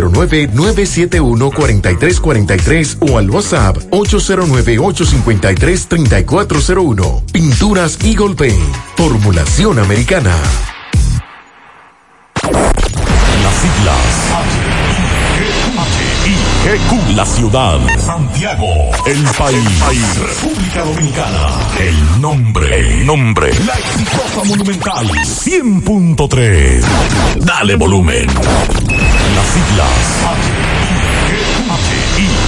809-971-4343 o al WhatsApp 809-853-3401. Pinturas Eagle Paint. Formulación americana. GQ, la ciudad. Santiago, el país. República Dominicana. El nombre, el nombre. La exitosa monumental. 100.3. Dale volumen. Las siglas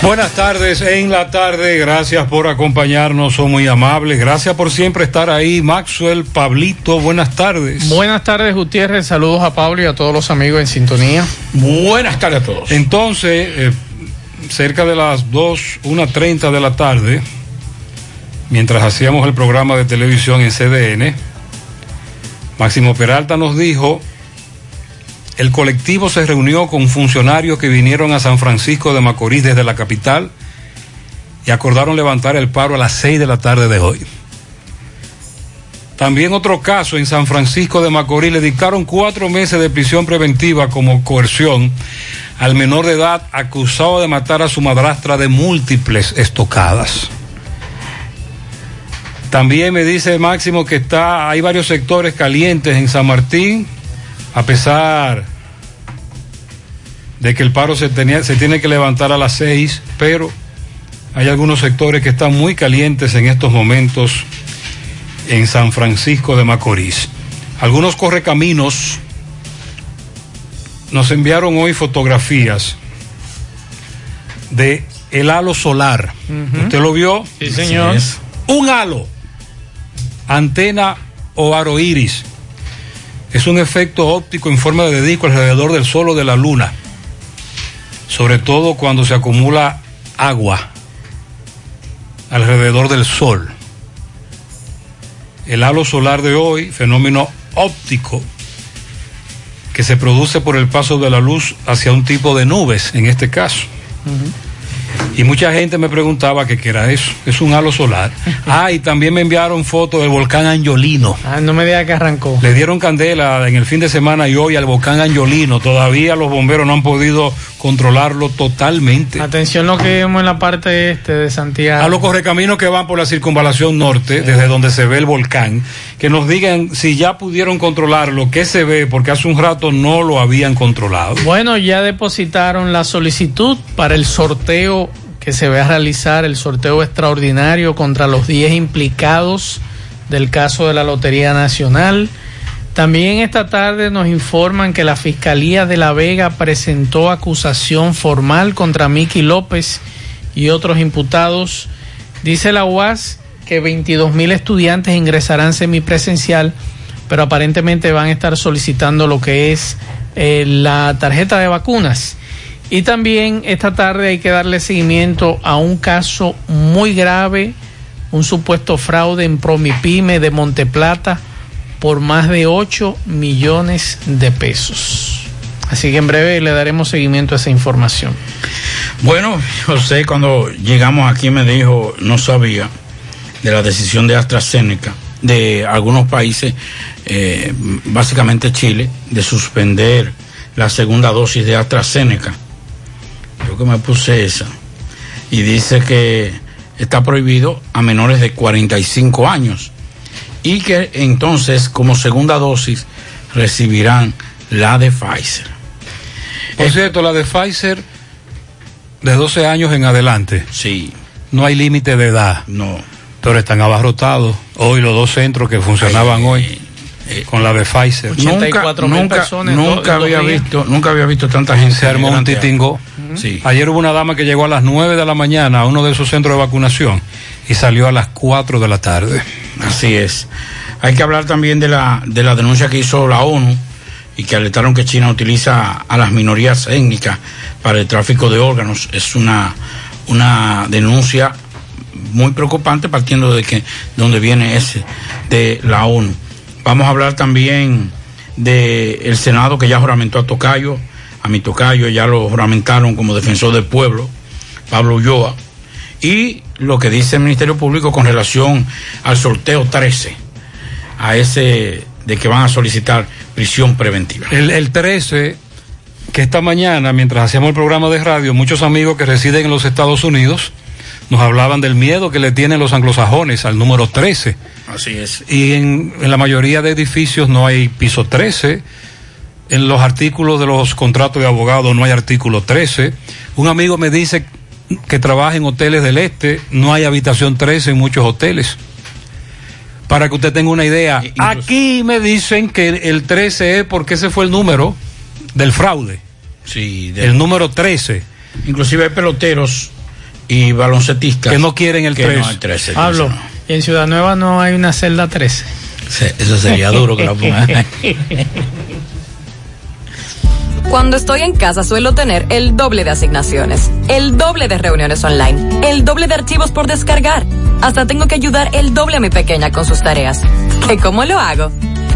Buenas tardes en la tarde, gracias por acompañarnos, son muy amables, gracias por siempre estar ahí, Maxwell, Pablito, buenas tardes. Buenas tardes Gutiérrez, saludos a Pablo y a todos los amigos en sintonía. Buenas tardes a todos. Entonces, eh, cerca de las 2, 1.30 de la tarde, mientras hacíamos el programa de televisión en CDN, Máximo Peralta nos dijo el colectivo se reunió con funcionarios que vinieron a San Francisco de Macorís desde la capital y acordaron levantar el paro a las 6 de la tarde de hoy. También otro caso en San Francisco de Macorís le dictaron cuatro meses de prisión preventiva como coerción al menor de edad acusado de matar a su madrastra de múltiples estocadas. También me dice Máximo que está, hay varios sectores calientes en San Martín, a pesar de que el paro se, tenía, se tiene que levantar a las seis, pero hay algunos sectores que están muy calientes en estos momentos en San Francisco de Macorís. Algunos correcaminos nos enviaron hoy fotografías de el halo solar. ¿Usted lo vio? Sí, señor. Un halo, antena o aro iris es un efecto óptico en forma de disco alrededor del sol o de la luna, sobre todo cuando se acumula agua alrededor del sol. El halo solar de hoy, fenómeno óptico que se produce por el paso de la luz hacia un tipo de nubes, en este caso. Y mucha gente me preguntaba qué era eso. Es un halo solar. Ah, y también me enviaron fotos del volcán Angiolino. Ah, no me diga que arrancó. Le dieron candela en el fin de semana y hoy al volcán Angiolino. Todavía los bomberos no han podido controlarlo totalmente. Atención lo que vemos en la parte este de Santiago. A los correcaminos que van por la circunvalación norte, desde donde se ve el volcán, que nos digan si ya pudieron controlarlo, qué se ve, porque hace un rato no lo habían controlado. Bueno, ya depositaron la solicitud para el sorteo que se va a realizar, el sorteo extraordinario contra los 10 implicados del caso de la Lotería Nacional. También esta tarde nos informan que la Fiscalía de La Vega presentó acusación formal contra Miki López y otros imputados. Dice la UAS que 22 mil estudiantes ingresarán semipresencial, pero aparentemente van a estar solicitando lo que es eh, la tarjeta de vacunas. Y también esta tarde hay que darle seguimiento a un caso muy grave, un supuesto fraude en Promipyme de Monteplata por más de 8 millones de pesos. Así que en breve le daremos seguimiento a esa información. Bueno, José, cuando llegamos aquí me dijo, no sabía de la decisión de AstraZeneca, de algunos países, eh, básicamente Chile, de suspender la segunda dosis de AstraZeneca. Que me puse esa. Y dice que está prohibido a menores de 45 años y que entonces como segunda dosis recibirán la de Pfizer. Por cierto, la de Pfizer de 12 años en adelante. Sí. No hay límite de edad. No. Pero están abarrotados. Hoy los dos centros que funcionaban hoy eh, con la de Pfizer. Nunca, nunca había visto, nunca había visto tanta gente. Se armó un titingo. Sí. Ayer hubo una dama que llegó a las 9 de la mañana a uno de esos centros de vacunación y salió a las 4 de la tarde. Así es. Hay que hablar también de la, de la denuncia que hizo la ONU y que alertaron que China utiliza a las minorías étnicas para el tráfico de órganos. Es una, una denuncia muy preocupante partiendo de que donde viene ese de la ONU. Vamos a hablar también del el Senado que ya juramentó a Tocayo, a mi Tocayo ya lo juramentaron como defensor del pueblo, Pablo Ulloa, y lo que dice el Ministerio Público con relación al sorteo 13, a ese de que van a solicitar prisión preventiva. El, el 13, que esta mañana, mientras hacíamos el programa de radio, muchos amigos que residen en los Estados Unidos nos hablaban del miedo que le tienen los anglosajones al número 13. Así es. Y en, en la mayoría de edificios no hay piso 13. En los artículos de los contratos de abogados no hay artículo 13. Un amigo me dice que trabaja en hoteles del este, no hay habitación 13 en muchos hoteles. Para que usted tenga una idea, Incluso- aquí me dicen que el 13 es porque ese fue el número del fraude, Sí, el número 13, inclusive hay peloteros y baloncetistas que no quieren el que 13. no, el 13. el Pablo, 13 no. y en Ciudad Nueva no hay una celda 13. Se- Eso sería duro que lo pongan. Cuando estoy en casa suelo tener el doble de asignaciones, el doble de reuniones online, el doble de archivos por descargar. Hasta tengo que ayudar el doble a mi pequeña con sus tareas. ¿Y cómo lo hago?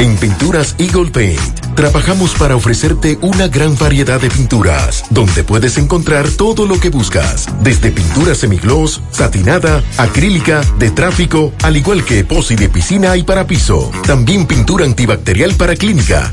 En Pinturas Eagle Paint, trabajamos para ofrecerte una gran variedad de pinturas, donde puedes encontrar todo lo que buscas, desde pintura semigloss, satinada, acrílica, de tráfico, al igual que epoxi de piscina y para piso. También pintura antibacterial para clínica,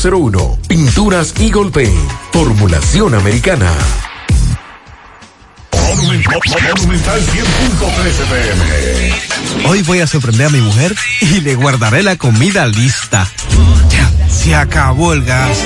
809-853-3401. Pinturas Eagle Paint. Formulación americana. Monumental 100.13 pm. Hoy voy a sorprender a mi mujer y le guardaré la comida lista. Ya, se acabó el gas.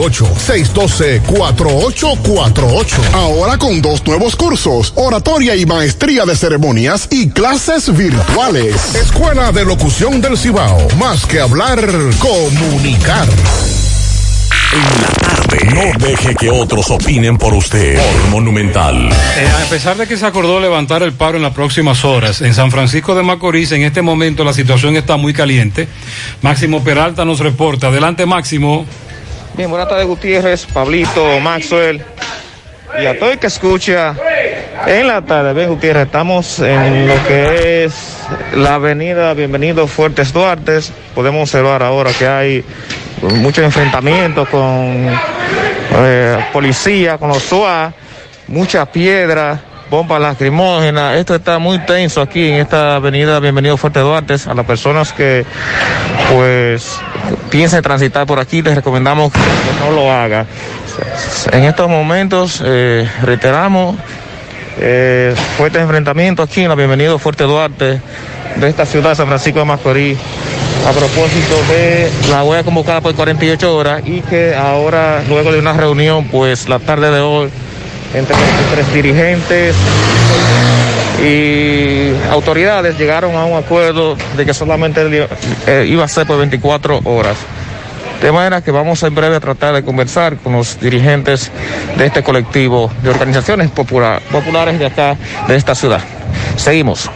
612-4848. Ahora con dos nuevos cursos, oratoria y maestría de ceremonias y clases virtuales. Escuela de Locución del Cibao. Más que hablar, comunicar. En la tarde. No deje que otros opinen por usted. Por Monumental. Eh, a pesar de que se acordó levantar el paro en las próximas horas, en San Francisco de Macorís en este momento la situación está muy caliente. Máximo Peralta nos reporta. Adelante Máximo. Bien, buenas tardes Gutiérrez, Pablito, Maxwell y a todo el que escucha en la tarde. Bien, Gutiérrez, estamos en lo que es la avenida Bienvenido Fuertes Duarte. Podemos observar ahora que hay muchos enfrentamientos con eh, policía, con los SUA, muchas piedras bombas lacrimógenas. Esto está muy tenso aquí en esta avenida Bienvenido Fuerte Duarte. A las personas que pues piensen transitar por aquí, les recomendamos que no lo haga. En estos momentos, eh, reiteramos, eh, fuerte enfrentamiento aquí en la Bienvenido Fuerte Duarte de esta ciudad, San Francisco de Macorís, a propósito de la huella convocada por 48 horas y que ahora, luego de una reunión, pues la tarde de hoy, entre los tres dirigentes y autoridades llegaron a un acuerdo de que solamente eh, iba a ser por 24 horas. De manera que vamos en breve a tratar de conversar con los dirigentes de este colectivo de organizaciones populares de acá, de esta ciudad. Seguimos.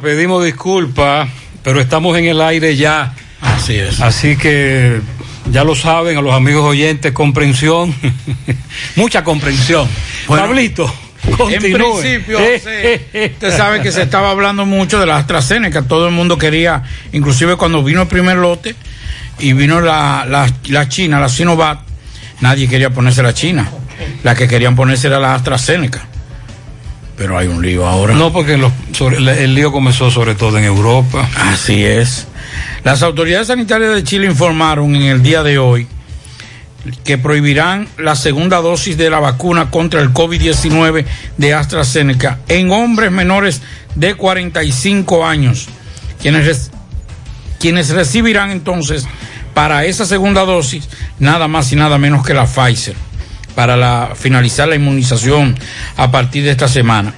Pedimos disculpas, pero estamos en el aire ya. Así es. Así que ya lo saben, a los amigos oyentes, comprensión, mucha comprensión. Pablito. En principio, ustedes saben que se estaba hablando mucho de la AstraZeneca, todo el mundo quería, inclusive cuando vino el primer lote y vino la, la, la China, la Sinovac, nadie quería ponerse la China, la que querían ponerse era la AstraZeneca pero hay un lío ahora. No, porque el lío comenzó sobre todo en Europa. Así es. Las autoridades sanitarias de Chile informaron en el día de hoy que prohibirán la segunda dosis de la vacuna contra el COVID-19 de AstraZeneca en hombres menores de 45 años, quienes, quienes recibirán entonces para esa segunda dosis nada más y nada menos que la Pfizer, para finalizar la inmunización a partir de esta semana.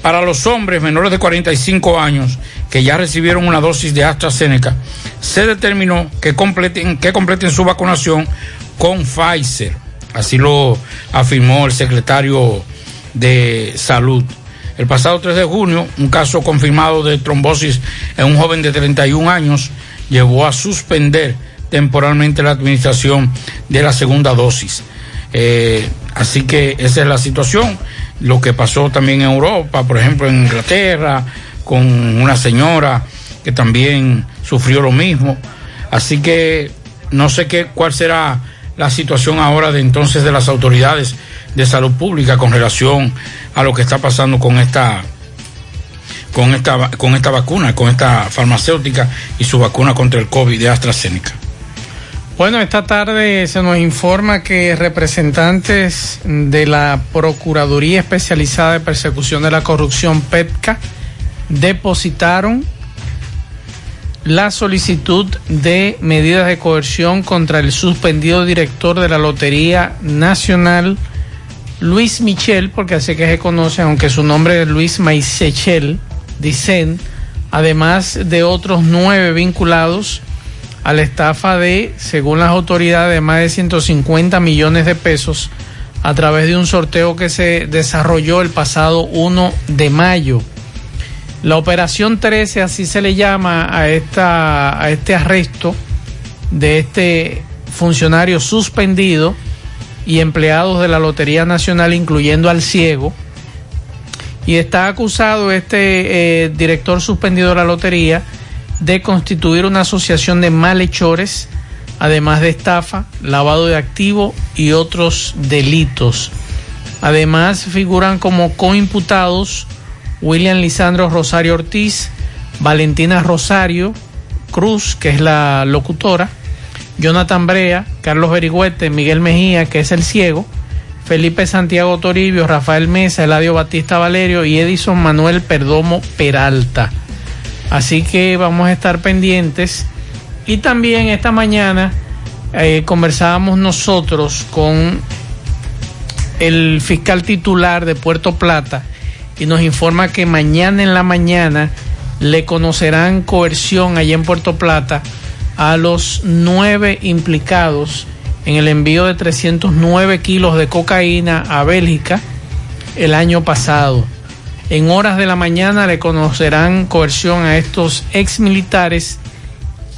Para los hombres menores de 45 años que ya recibieron una dosis de AstraZeneca, se determinó que completen, que completen su vacunación con Pfizer. Así lo afirmó el secretario de Salud. El pasado 3 de junio, un caso confirmado de trombosis en un joven de 31 años llevó a suspender temporalmente la administración de la segunda dosis. Eh, así que esa es la situación. Lo que pasó también en Europa, por ejemplo en Inglaterra, con una señora que también sufrió lo mismo. Así que no sé qué, cuál será la situación ahora de entonces de las autoridades de salud pública con relación a lo que está pasando con esta con esta con esta vacuna, con esta farmacéutica y su vacuna contra el COVID de AstraZeneca. Bueno, esta tarde se nos informa que representantes de la Procuraduría Especializada de Persecución de la Corrupción, PETCA, depositaron la solicitud de medidas de coerción contra el suspendido director de la Lotería Nacional, Luis Michel, porque así que se conoce, aunque su nombre es Luis Maisechel, dicen, además de otros nueve vinculados a la estafa de, según las autoridades, más de 150 millones de pesos a través de un sorteo que se desarrolló el pasado 1 de mayo. La operación 13, así se le llama a, esta, a este arresto de este funcionario suspendido y empleados de la Lotería Nacional, incluyendo al ciego. Y está acusado este eh, director suspendido de la Lotería de constituir una asociación de malhechores, además de estafa, lavado de activo y otros delitos. Además figuran como coimputados William Lisandro Rosario Ortiz, Valentina Rosario Cruz, que es la locutora, Jonathan Brea, Carlos Berigüete, Miguel Mejía, que es el ciego, Felipe Santiago Toribio, Rafael Mesa, Eladio Batista Valerio y Edison Manuel Perdomo Peralta. Así que vamos a estar pendientes. Y también esta mañana eh, conversábamos nosotros con el fiscal titular de Puerto Plata y nos informa que mañana en la mañana le conocerán coerción allá en Puerto Plata a los nueve implicados en el envío de 309 kilos de cocaína a Bélgica el año pasado. En horas de la mañana le conocerán coerción a estos ex militares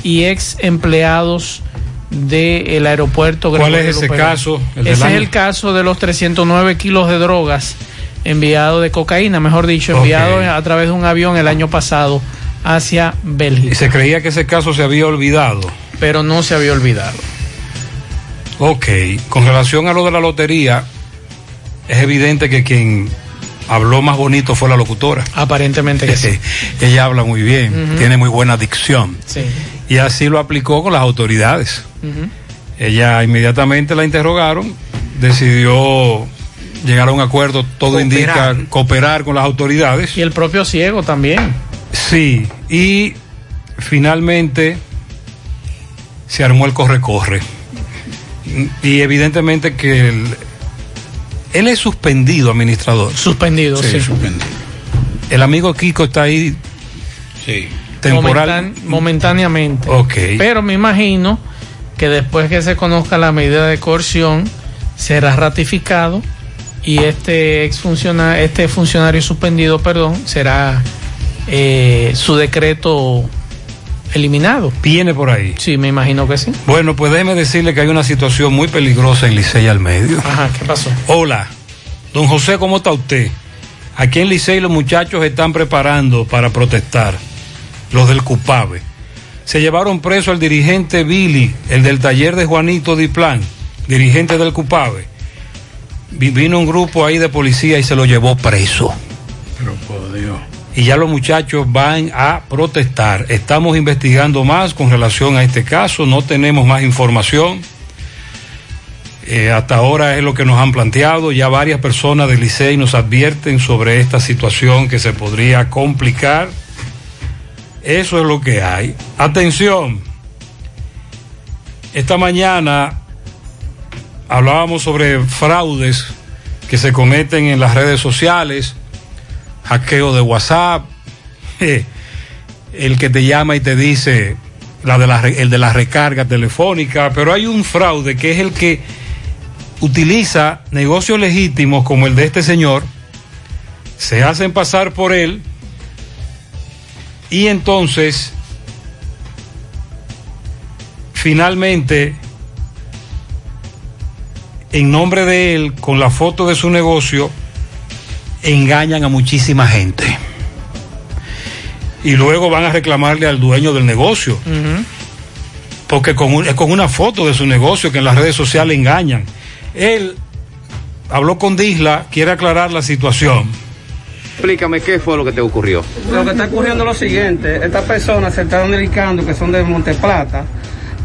y ex empleados del aeropuerto. ¿Cuál es ese caso? ese es el caso de los 309 kilos de drogas enviados de cocaína, mejor dicho, enviados a través de un avión el año pasado hacia Bélgica. Y se creía que ese caso se había olvidado. Pero no se había olvidado. Ok, con relación a lo de la lotería, es evidente que quien habló más bonito fue la locutora. Aparentemente que sí. Ella habla muy bien, tiene muy buena dicción. Sí. Y así lo aplicó con las autoridades. Ella inmediatamente la interrogaron, decidió llegar a un acuerdo, todo indica cooperar con las autoridades. Y el propio ciego también. Sí, y finalmente se armó el corre-corre. Y evidentemente que el, él es suspendido, administrador. Suspendido, sí. Suspendido. El amigo Kiko está ahí. Sí. Temporal. momentáneamente. Ok. Pero me imagino que después que se conozca la medida de coerción, será ratificado y este ex funcionario, este funcionario suspendido, perdón, será eh, su decreto eliminado. Viene por ahí. Sí, me imagino que sí. Bueno, pues déjeme decirle que hay una situación muy peligrosa en Licey al medio. Ajá, ¿qué pasó? Hola, don José, ¿cómo está usted? Aquí en Licey los muchachos están preparando para protestar, los del CUPAVE. Se llevaron preso al dirigente Billy, el del taller de Juanito Diplán, dirigente del CUPAVE. Vino un grupo ahí de policía y se lo llevó preso. Y ya los muchachos van a protestar. Estamos investigando más con relación a este caso, no tenemos más información. Eh, hasta ahora es lo que nos han planteado. Ya varias personas del Licey nos advierten sobre esta situación que se podría complicar. Eso es lo que hay. Atención. Esta mañana hablábamos sobre fraudes que se cometen en las redes sociales, hackeo de WhatsApp, el que te llama y te dice la de el de la recarga telefónica, pero hay un fraude que es el que utiliza negocios legítimos como el de este señor, se hacen pasar por él y entonces finalmente en nombre de él, con la foto de su negocio, engañan a muchísima gente. Y luego van a reclamarle al dueño del negocio. Porque con, es con una foto de su negocio que en las redes sociales engañan. Él habló con Disla, quiere aclarar la situación. Explícame qué fue lo que te ocurrió. Lo que está ocurriendo es lo siguiente, estas personas se están dedicando, que son de Monteplata,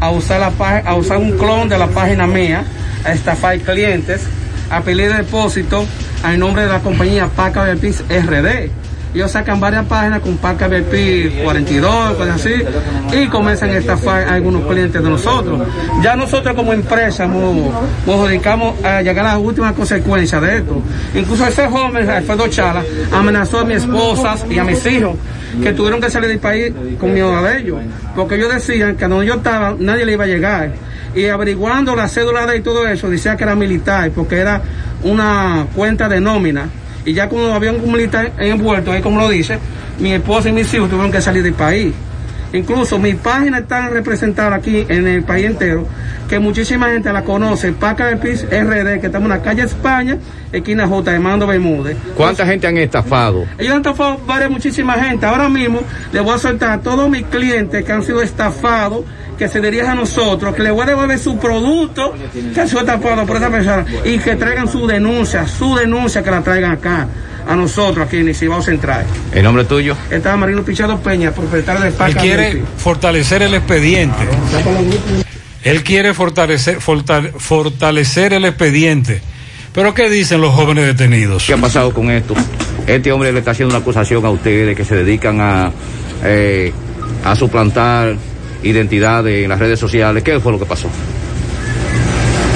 a usar, la, a usar un clon de la página mía, a estafar clientes, a pedir depósito al nombre de la compañía Paca Belpis RD. Ellos sacan varias páginas con Paca BP 42, cosas así, y comienzan a estafar a algunos clientes de nosotros. Ya nosotros como empresa nos, dedicamos a llegar a las últimas consecuencias de esto. Incluso ese joven, Alfredo Chala, amenazó a mi esposa y a mis hijos que tuvieron que salir del país con miedo de ellos, porque ellos decían que donde yo estaba nadie le iba a llegar. Y averiguando la cédula de y todo eso, decía que era militar, porque era una cuenta de nómina. Y ya cuando había un militar envuelto, ahí como lo dice, mi esposa y mis hijos tuvieron que salir del país. Incluso mi página está representada aquí en el país entero, que muchísima gente la conoce, Paca de Piz RD, que estamos en la calle España, esquina J de Mando Bermúdez. ¿Cuánta gente han estafado? Ellos han estafado varias, muchísima gente. Ahora mismo les voy a soltar a todos mis clientes que han sido estafados, que se dirijan a nosotros, que les voy a devolver su producto que ha sido estafado por esa persona y que traigan su denuncia, su denuncia que la traigan acá a nosotros aquí en Cibao Central. ¿El nombre tuyo? Estaba Marino Pichado Peña, propietario de Paca. Él quiere fortalecer el expediente. Él quiere fortalecer, fortalecer el expediente. Pero ¿qué dicen los jóvenes detenidos? ¿Qué ha pasado con esto? Este hombre le está haciendo una acusación a ustedes que se dedican a, eh, a suplantar identidades en las redes sociales. ¿Qué fue lo que pasó?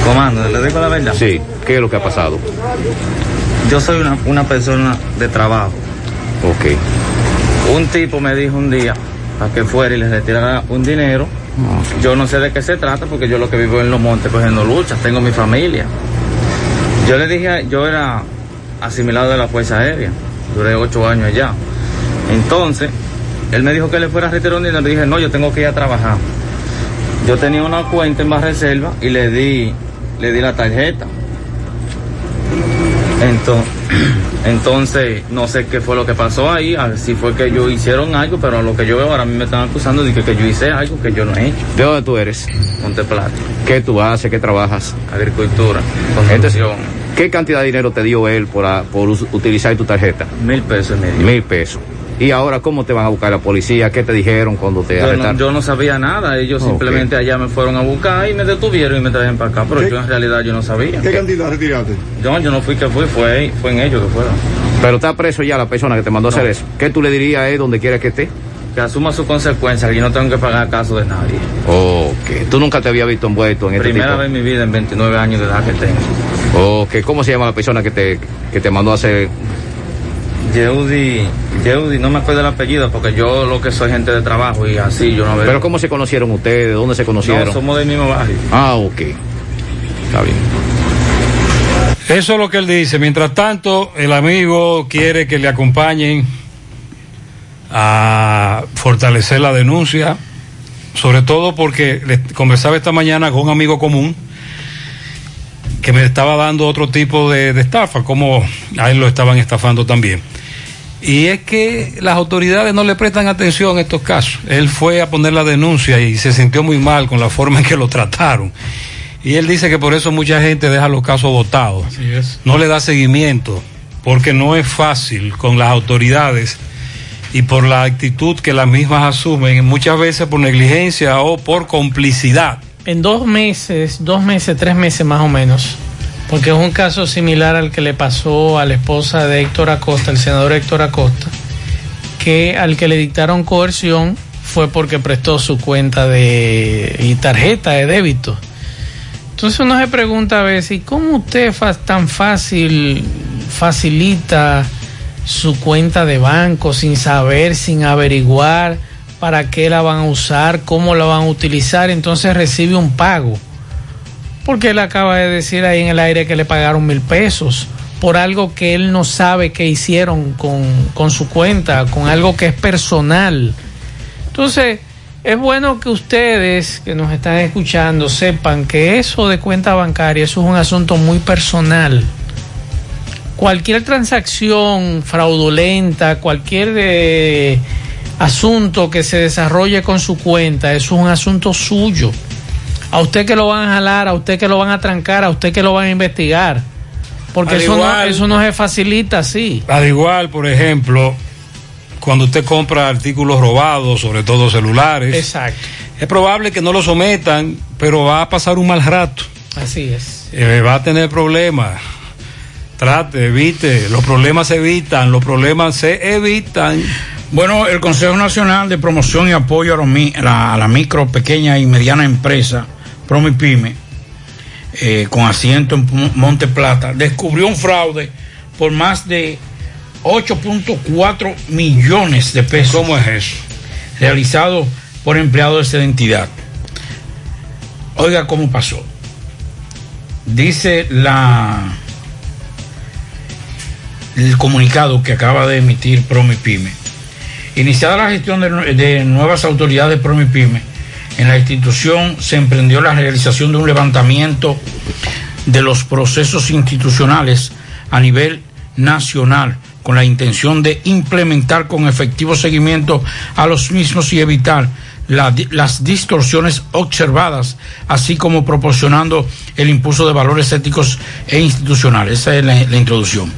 Comando, ¿le digo la verdad? Sí, ¿qué es lo que ha pasado? Yo soy una, una persona de trabajo. Ok. Un tipo me dijo un día para que fuera y le retirara un dinero. Yo no sé de qué se trata porque yo lo que vivo en los montes cogiendo luchas, tengo mi familia. Yo le dije, yo era asimilado de la Fuerza Aérea, duré ocho años allá. Entonces, él me dijo que le fuera a retirar un dinero, le dije, no, yo tengo que ir a trabajar. Yo tenía una cuenta en más reserva y le di, le di la tarjeta. Entonces, entonces, no sé qué fue lo que pasó ahí, a ver si fue que ellos hicieron algo, pero a lo que yo veo ahora a mí me están acusando de que, que yo hice algo que yo no he hecho. ¿De dónde tú eres? Monteplata. ¿Qué tú haces? ¿Qué trabajas? Agricultura, Entonces, ¿qué cantidad de dinero te dio él por, a- por utilizar tu tarjeta? Mil pesos medio. Mil pesos. ¿Y ahora cómo te van a buscar la policía? ¿Qué te dijeron cuando te Yo no, arrestaron? yo no sabía nada, ellos simplemente allá me fueron a buscar y me detuvieron y me trajeron para acá, pero yo en realidad yo no sabía. ¿Qué cantidad retiraste? Yo, yo no fui que fui, fue, fue en ellos que fueron. Pero está preso ya la persona que te mandó a hacer eso. ¿Qué tú le dirías a él donde quiera que esté? Que asuma sus consecuencias, que yo no tengo que pagar caso de nadie. Ok. ¿Tú nunca te había visto envuelto en este Primera tipo? vez en mi vida en 29 años de edad que tengo. Ok. ¿Cómo se llama la persona que te, que te mandó a hacer? Yeudi, Yeudi, no me acuerdo el apellido porque yo lo que soy gente de trabajo y así yo no veo. ¿Pero cómo se conocieron ustedes? ¿De dónde se conocieron? No, somos del mismo barrio. Ah, ok. Está bien. Eso es lo que él dice. Mientras tanto, el amigo quiere que le acompañen a fortalecer la denuncia, sobre todo porque le conversaba esta mañana con un amigo común que me estaba dando otro tipo de, de estafa, como a él lo estaban estafando también. Y es que las autoridades no le prestan atención a estos casos. Él fue a poner la denuncia y se sintió muy mal con la forma en que lo trataron. Y él dice que por eso mucha gente deja los casos votados. No le da seguimiento, porque no es fácil con las autoridades y por la actitud que las mismas asumen, muchas veces por negligencia o por complicidad. en dos meses, dos meses, tres meses más o menos, porque es un caso similar al que le pasó a la esposa de Héctor Acosta, el senador Héctor Acosta, que al que le dictaron coerción fue porque prestó su cuenta de y tarjeta de débito. Entonces uno se pregunta a veces, ¿y cómo usted tan fácil facilita su cuenta de banco sin saber, sin averiguar para qué la van a usar, cómo la van a utilizar? Entonces recibe un pago. Porque él acaba de decir ahí en el aire que le pagaron mil pesos por algo que él no sabe que hicieron con, con su cuenta, con algo que es personal. Entonces, es bueno que ustedes que nos están escuchando sepan que eso de cuenta bancaria, eso es un asunto muy personal. Cualquier transacción fraudulenta, cualquier de, asunto que se desarrolle con su cuenta, eso es un asunto suyo. A usted que lo van a jalar, a usted que lo van a trancar, a usted que lo van a investigar. Porque eso, no, eso no se facilita así. Al igual, por ejemplo, cuando usted compra artículos robados, sobre todo celulares. Exacto. Es probable que no lo sometan, pero va a pasar un mal rato. Así es. Eh, va a tener problemas. Trate, evite. Los problemas se evitan, los problemas se evitan. Bueno, el Consejo Nacional de Promoción y Apoyo a, la, micro, pequeña y mediana empresa, Promipyme, eh, con asiento en Monte Plata, descubrió un fraude por más de 8.4 millones de pesos. ¿Cómo es eso? Realizado por empleados de esa entidad. Oiga cómo pasó. Dice la el comunicado que acaba de emitir Promipyme. Iniciada la gestión de, de nuevas autoridades Promipyme, en la institución se emprendió la realización de un levantamiento de los procesos institucionales a nivel nacional con la intención de implementar con efectivo seguimiento a los mismos y evitar las distorsiones observadas, así como proporcionando el impulso de valores éticos e institucionales. Esa es la, introducción.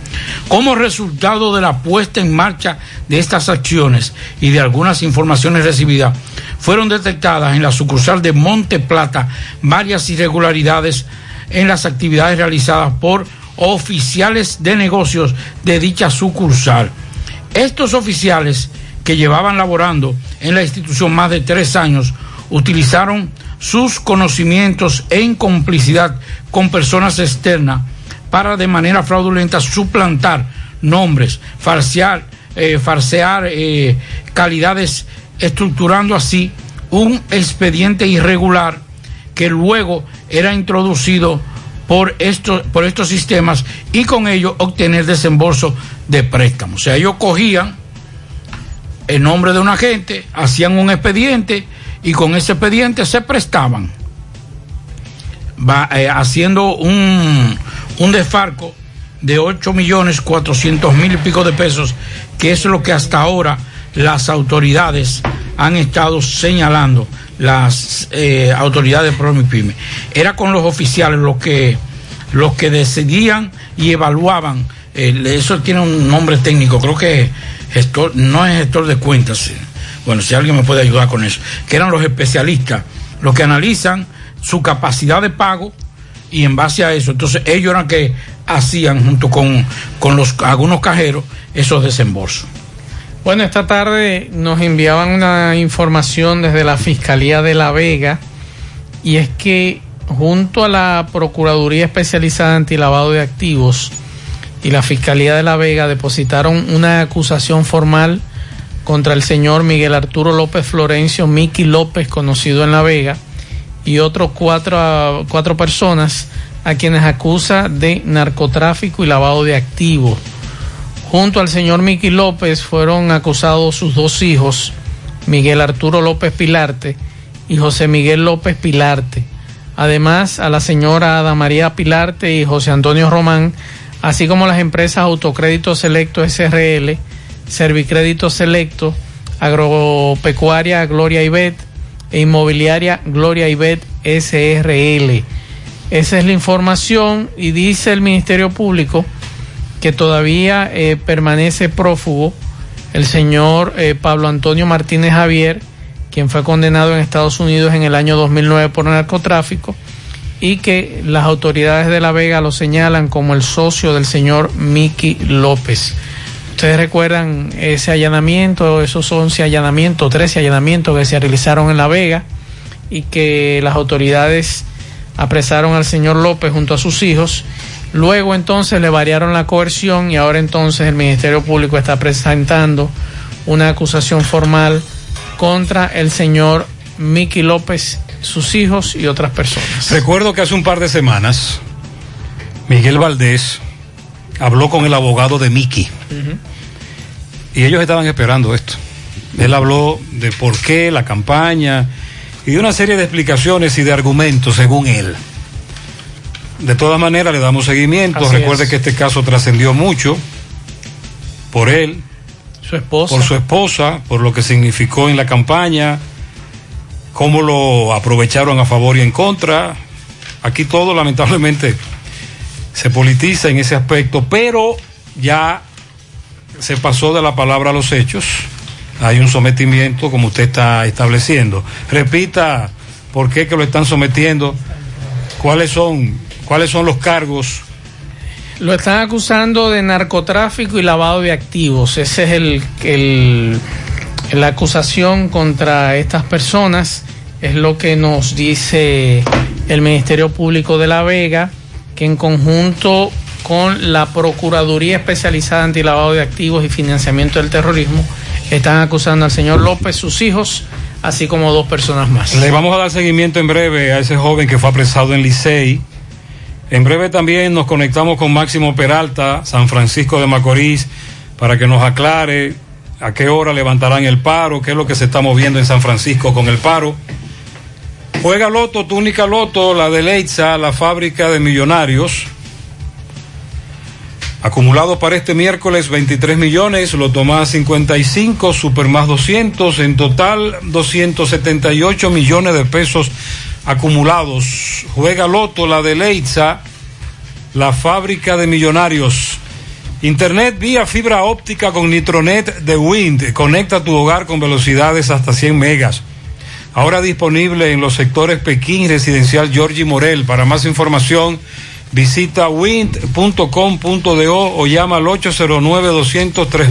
Como resultado de la puesta en marcha de estas acciones y de algunas informaciones recibidas, fueron detectadas en la sucursal de Monte Plata varias irregularidades en las actividades realizadas por oficiales de negocios de dicha sucursal. Estos oficiales que llevaban laborando en la institución más de tres años utilizaron sus conocimientos en complicidad con personas externas para de manera fraudulenta suplantar nombres, farsear, eh, farsear eh, calidades, estructurando así un expediente irregular que luego era introducido por estos, por estos sistemas y con ello obtener desembolso de préstamos. O sea, ellos cogían el nombre de un agente, hacían un expediente y con ese expediente se prestaban, eh, haciendo un, un desfarco de 8 millones 400 mil y pico de pesos, que es lo que hasta ahora las autoridades han estado señalando las eh, autoridades PROMIPYME. Era con los oficiales los que, los que decidían y evaluaban. eso tiene un nombre técnico, creo que gestor, no es gestor de cuentas. Bueno, si alguien me puede ayudar con eso. Que eran los especialistas, los que analizan su capacidad de pago y en base a eso, entonces ellos eran que hacían junto con, con los, algunos cajeros esos desembolsos. Bueno, esta tarde nos enviaban una información desde la Fiscalía de La Vega y es que junto a la Procuraduría Especializada Antilavado de Activos y la Fiscalía de La Vega depositaron una acusación formal contra el señor Miguel Arturo López Florencio, Miki López, conocido en La Vega, y otros cuatro, cuatro personas a quienes acusa de narcotráfico y lavado de activos. Junto al señor Miki López fueron acusados sus dos hijos, Miguel Arturo López Pilarte y José Miguel López Pilarte. Además, a la señora Ada María Pilarte y José Antonio Román, así como las empresas Autocrédito Selecto SRL, Servicrédito Selecto, Agropecuaria Gloria Ibet e Inmobiliaria Gloria Ibet SRL. Esa es la información y dice el Ministerio Público que todavía eh, permanece prófugo el señor eh, Pablo Antonio Martínez Javier, quien fue condenado en Estados Unidos en el año 2009 por narcotráfico y que las autoridades de La Vega lo señalan como el socio del señor Miki López. Ustedes recuerdan ese allanamiento, esos 11 allanamientos, 13 allanamientos que se realizaron en La Vega y que las autoridades apresaron al señor López junto a sus hijos. Luego entonces le variaron la coerción y ahora entonces el Ministerio Público está presentando una acusación formal contra el señor Miki López, sus hijos y otras personas. Recuerdo que hace un par de semanas Miguel Valdés habló con el abogado de Miki y ellos estaban esperando esto. Él habló de por qué la campaña y de una serie de explicaciones y de argumentos según él. De todas maneras, le damos seguimiento. Así Recuerde es. que este caso trascendió mucho por él, Su esposa. por su esposa, por lo que significó en la campaña, cómo lo aprovecharon a favor y en contra. Aquí todo lamentablemente se politiza en ese aspecto, pero ya se pasó de la palabra a los hechos. Hay un sometimiento como usted está estableciendo. Repita por qué que lo están sometiendo, cuáles son, cuáles son los cargos. Lo están acusando de narcotráfico y lavado de activos. Esa es el, el- la acusación contra estas personas. Es lo que nos dice el Ministerio Público de La Vega, que en conjunto con la Procuraduría Especializada Antilavado de Activos y Financiamiento del Terrorismo, están acusando al señor López, sus hijos, así como dos personas más. Le vamos a dar seguimiento en breve a ese joven que fue apresado en Licey. En breve también nos conectamos con Máximo Peralta, San Francisco de Macorís, para que nos aclare a qué hora levantarán el paro, qué es lo que se está moviendo en San Francisco con el paro. Juega Loto, túnica Loto, la de Leitza, la fábrica de millonarios. Acumulado para este miércoles 23 millones, Loto más 55, Super más 200, en total 278 millones de pesos acumulados. Juega Loto, la de Leitza, la fábrica de millonarios. Internet vía fibra óptica con Nitronet de Wind. Conecta tu hogar con velocidades hasta 100 megas. Ahora disponible en los sectores Pekín Residencial Georgie Morel. Para más información, visita wind.com.do o llama al 809-203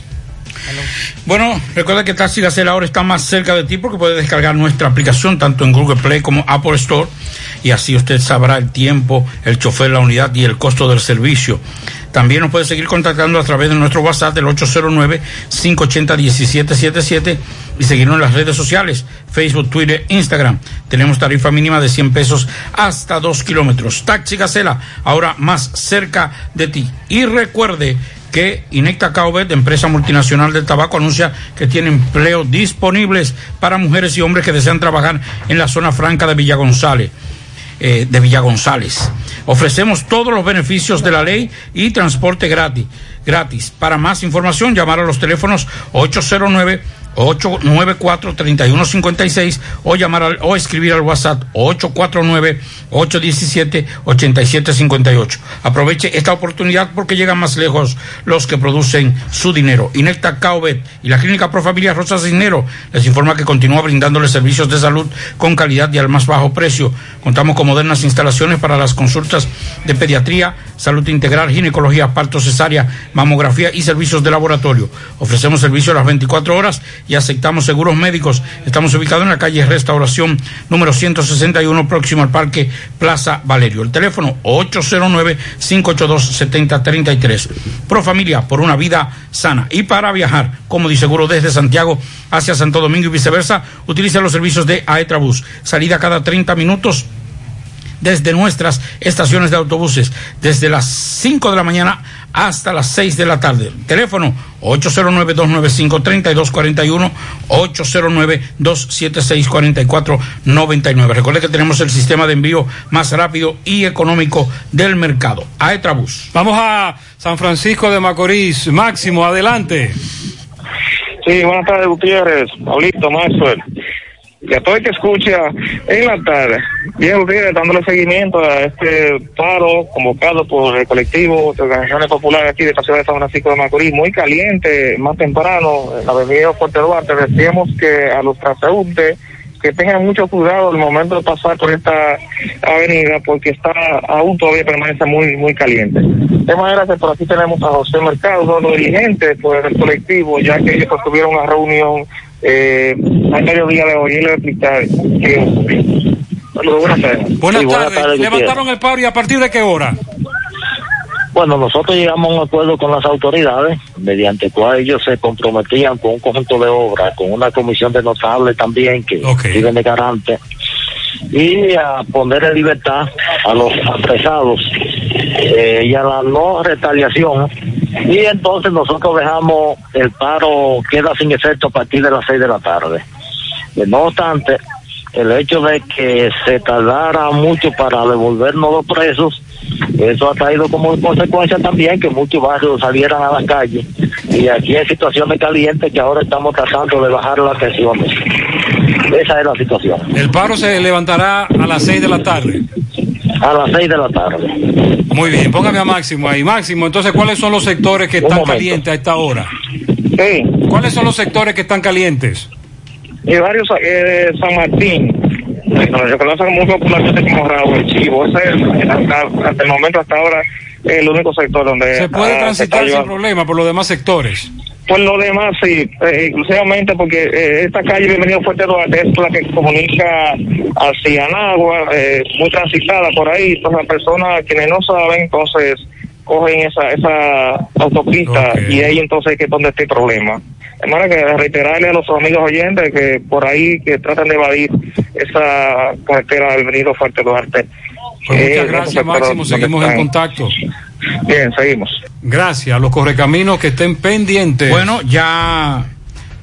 Bueno, recuerda que Taxi Gacela ahora está más cerca de ti porque puede descargar nuestra aplicación tanto en Google Play como Apple Store y así usted sabrá el tiempo, el chofer, la unidad y el costo del servicio. También nos puede seguir contactando a través de nuestro WhatsApp del 809-580-1777 y seguirnos en las redes sociales, Facebook, Twitter, Instagram. Tenemos tarifa mínima de 100 pesos hasta 2 kilómetros. Taxi Gacela, ahora más cerca de ti. Y recuerde que Inecta Caubet, empresa multinacional del tabaco, anuncia que tiene empleo disponibles para mujeres y hombres que desean trabajar en la zona franca de Villa González. eh, de Villa González. Ofrecemos todos los beneficios de la ley y transporte gratis. Gratis. Para más información, llamar a los teléfonos 809 894-3156 o llamar al, o escribir al WhatsApp 849-817-8758. Aproveche esta oportunidad porque llegan más lejos los que producen su dinero. Inecta Caubet y la Clínica Pro Familia Rosa Cisnero les informa que continúa brindándoles servicios de salud con calidad y al más bajo precio. Contamos con modernas instalaciones para las consultas de pediatría, salud integral, ginecología, parto cesárea, mamografía y servicios de laboratorio. Ofrecemos servicio a las 24 horas y aceptamos seguros médicos. Estamos ubicados en la calle Restauración número 161 próximo al Parque Plaza Valerio. El teléfono 809-582-7033. Pro Familia por una vida sana. Y para viajar, como dice seguro desde Santiago hacia Santo Domingo y viceversa, utiliza los servicios de Aetrabús. Salida cada 30 minutos desde nuestras estaciones de autobuses, desde las 5 de la mañana hasta las 6 de la tarde. Teléfono 809-295-3241, 809-276-4499. Recuerde que tenemos el sistema de envío más rápido y económico del mercado. Aetrabús. Vamos a San Francisco de Macorís. Máximo, adelante. Sí, buenas tardes, Gutiérrez, Pablito, Maxwell. Y a todo el que escucha en la tarde, bien Gutiérrez, dándole seguimiento a este paro convocado por el colectivo de organizaciones populares aquí de ciudad de San Francisco de Macorís, muy caliente, más temprano, en la avenida Fuerte Duarte, decíamos que a los transeúntes que tengan mucho cuidado al momento de pasar por esta avenida porque está aún todavía permanece muy muy caliente. De manera que por aquí tenemos a José Mercado, uno los dirigentes pues, del colectivo, ya que ellos pues, tuvieron una reunión eh, al mediodía le voy a explicar ocurrió. Saludos, buenas tardes. Buenas Sí, tardes. Levantaron el paro y a partir de qué hora? Bueno, nosotros llegamos a un acuerdo con las autoridades, mediante el cual ellos se comprometían con un conjunto de obras, con una comisión de notables también que sirven de garante, y a poner en libertad a los apresados eh, y a la no retaliación. Y entonces nosotros dejamos el paro, queda sin efecto a partir de las seis de la tarde. No obstante, el hecho de que se tardara mucho para devolvernos los presos, eso ha traído como consecuencia también que muchos barrios salieran a la calle y aquí hay situaciones calientes que ahora estamos tratando de bajar las tensiones. Esa es la situación. El paro se levantará a las 6 de la tarde. A las 6 de la tarde. Muy bien, póngame a Máximo ahí. Máximo, entonces, ¿cuáles son los sectores que están calientes a esta hora? Sí. ¿Cuáles son los sectores que están calientes? Y varios eh, San Martín, bueno, yo conozco muy popularmente como Raúl el Chivo, ese es hasta, hasta el momento, hasta ahora, el único sector donde... Se puede ah, transitar sin problema por los demás sectores. Por lo demás, sí, eh, inclusivamente porque eh, esta calle Bienvenido Fuerte Duarte es la que comunica hacia Nagua, eh, muy transitada por ahí, entonces las personas quienes no saben, entonces cogen esa esa autopista y ahí entonces es que es donde está el problema. De manera que reiterarle a los amigos oyentes que por ahí que tratan de evadir esa carretera Bienvenido Fuerte Duarte. Pues Eh, muchas esos gracias, sectores Máximo. Seguimos en están. contacto. Bien, seguimos. Gracias. Los correcaminos que estén pendientes. Bueno, ya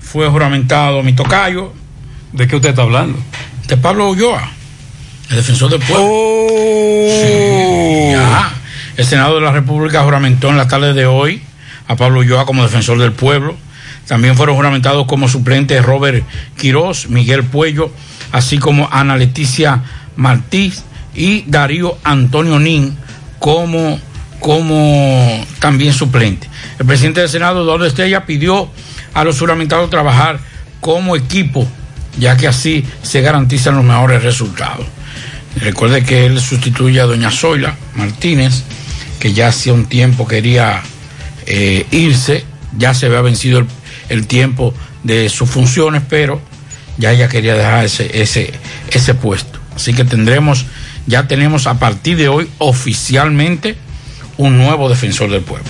fue juramentado mi tocayo. ¿De qué usted está hablando? De Pablo Ulloa, el defensor del pueblo. Oh. Sí, ya. El Senado de la República juramentó en la tarde de hoy a Pablo Ulloa como defensor del pueblo. También fueron juramentados como suplentes Robert Quirós, Miguel Puello, así como Ana Leticia Martí y Darío Antonio Nin como, como también suplente. El presidente del Senado, Eduardo Estrella, pidió a los juramentados trabajar como equipo, ya que así se garantizan los mejores resultados. Recuerde que él sustituye a doña Zoila Martínez, que ya hacía un tiempo quería eh, irse, ya se había vencido el, el tiempo de sus funciones, pero ya ella quería dejar ese, ese, ese puesto. Así que tendremos, ya tenemos a partir de hoy oficialmente un nuevo defensor del pueblo.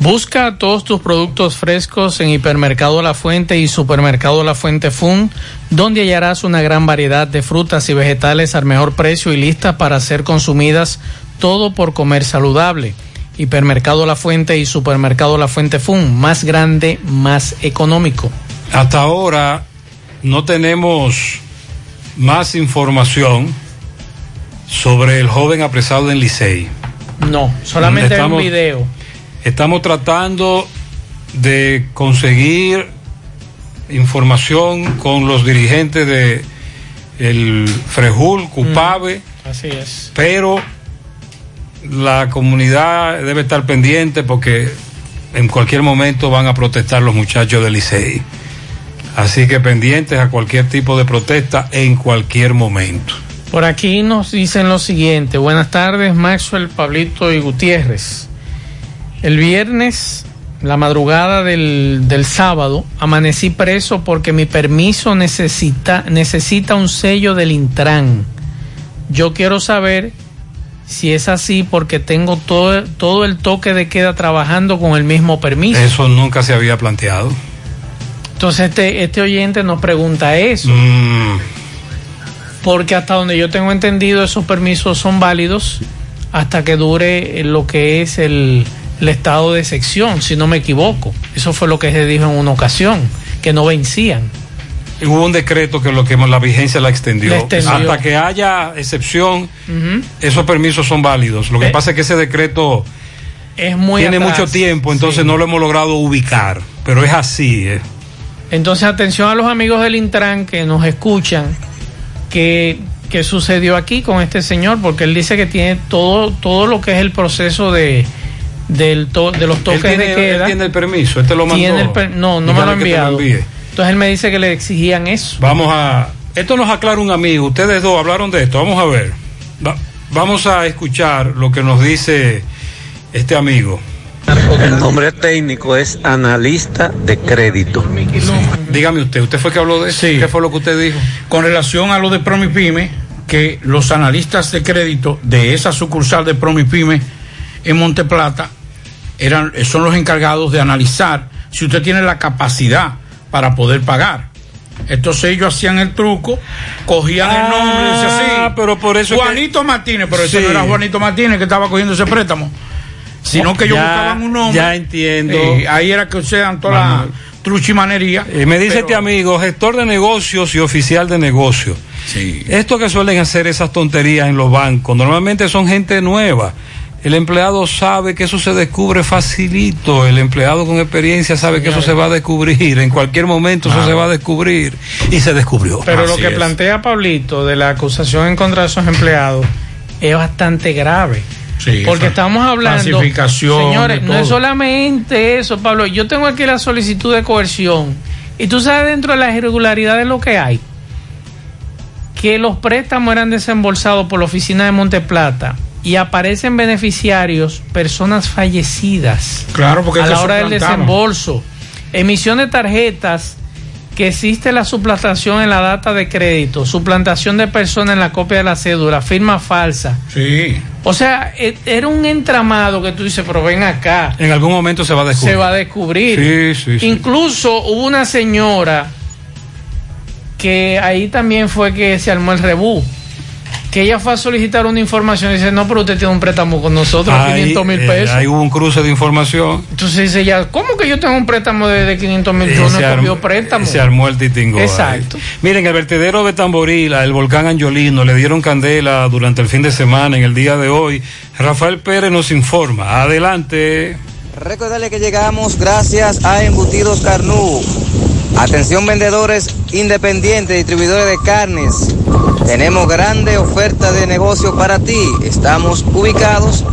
Busca todos tus productos frescos en Hipermercado La Fuente y Supermercado La Fuente Fun, donde hallarás una gran variedad de frutas y vegetales al mejor precio y listas para ser consumidas, todo por comer saludable. Hipermercado La Fuente y Supermercado La Fuente Fun, más grande, más económico. Hasta ahora no tenemos más información sobre el joven apresado en Licey. No, solamente Estamos- un video. Estamos tratando de conseguir información con los dirigentes de el Frejul, Cupave, Así es. pero la comunidad debe estar pendiente porque en cualquier momento van a protestar los muchachos del Licey. Así que pendientes a cualquier tipo de protesta en cualquier momento. Por aquí nos dicen lo siguiente. Buenas tardes, Maxwell, Pablito y Gutiérrez. El viernes, la madrugada del, del sábado, amanecí preso porque mi permiso necesita, necesita un sello del Intran. Yo quiero saber si es así porque tengo todo, todo el toque de queda trabajando con el mismo permiso. Eso nunca se había planteado. Entonces este, este oyente nos pregunta eso. Mm, Porque hasta donde yo tengo entendido, esos permisos son válidos hasta que dure lo que es el, el estado de sección, si no me equivoco. Eso fue lo que se dijo en una ocasión, que no vencían. Hubo un decreto que lo que la vigencia la extendió. La extendió. Hasta que haya excepción, esos permisos son válidos. Lo que Eh, pasa es que ese decreto Es muy tiene atrás. mucho tiempo, entonces Sí. no lo hemos logrado ubicar. Pero es así. eh. Entonces, atención a los amigos del Intran que nos escuchan, que, que sucedió aquí con este señor, porque él dice que tiene todo, todo lo que es el proceso de, del to- de los toques Él tiene, de él tiene el permiso, este lo mandó. Tiene el no, no me lo ha enviado. Entonces él me dice que le exigían eso. Vamos a. Esto nos aclara un amigo. Ustedes dos hablaron de esto. Vamos a ver. Va- vamos a escuchar lo que nos dice este amigo. El nombre técnico es analista de crédito. Dígame usted, ¿usted fue que habló de eso? ¿Qué fue lo que usted dijo? Con relación a lo de Promipyme, que los analistas de crédito de esa sucursal de Promipyme en Monteplata eran, son los encargados de analizar si usted tiene la capacidad para poder pagar. Entonces ellos hacían el truco, cogían el nombre y decían así. Ah, pero por eso que- Juanito Martínez, pero ese Sí. no era Juanito Martínez que estaba cogiendo ese préstamo. Sino que ellos Ya- buscaban un nombre. ya entiendo. Eh, ahí era que usaban toda la truchimanería. Eh, me dice Pero- este amigo, gestor de negocios y oficial de negocios. Esto que suelen hacer esas tonterías en los bancos, normalmente son gente nueva. El empleado sabe que eso se descubre facilito. El empleado con experiencia sabe que eso se va a descubrir. En cualquier momento eso se va a descubrir. Y se descubrió. Pero lo que es. plantea Pablito de la acusación en contra de esos empleados es bastante grave. Sí, Porque estamos hablando, señores, no es solamente eso, Pablo. Yo tengo aquí la solicitud de coerción y tú sabes dentro de las irregularidades lo que hay, que los préstamos eran desembolsados por la oficina de Monteplata y aparecen beneficiarios, personas fallecidas. Claro, porque a la hora del desembolso, emisión de tarjetas que existe la suplantación en la data de crédito, suplantación de persona en la copia de la cédula, firma falsa. Sí. O sea, e- era un entramado que tú dices, pero ven acá. En algún momento se va a descubrir. Se va a descubrir. Sí, sí, sí. Incluso hubo una señora que ahí también fue que se armó el rebú. Que ella fue a solicitar una información y dice, no, pero usted tiene un préstamo con nosotros, Ahí, 500 mil eh, pesos. ahí hubo un cruce de información. Entonces dice ella, ¿cómo que yo tengo un préstamo de, de 500 mil? Eh, Yo no préstamo. Se armó el titingo. ahí. Exacto. Miren, el vertedero de Tamborila, el volcán Angiolino, le dieron candela durante el fin de semana, en el día de hoy. Rafael Pérez nos informa. Adelante. Recordarle que llegamos gracias a Embutidos Carnú. Atención vendedores independientes, distribuidores de carnes. Tenemos grande oferta de negocio para ti. Estamos ubicados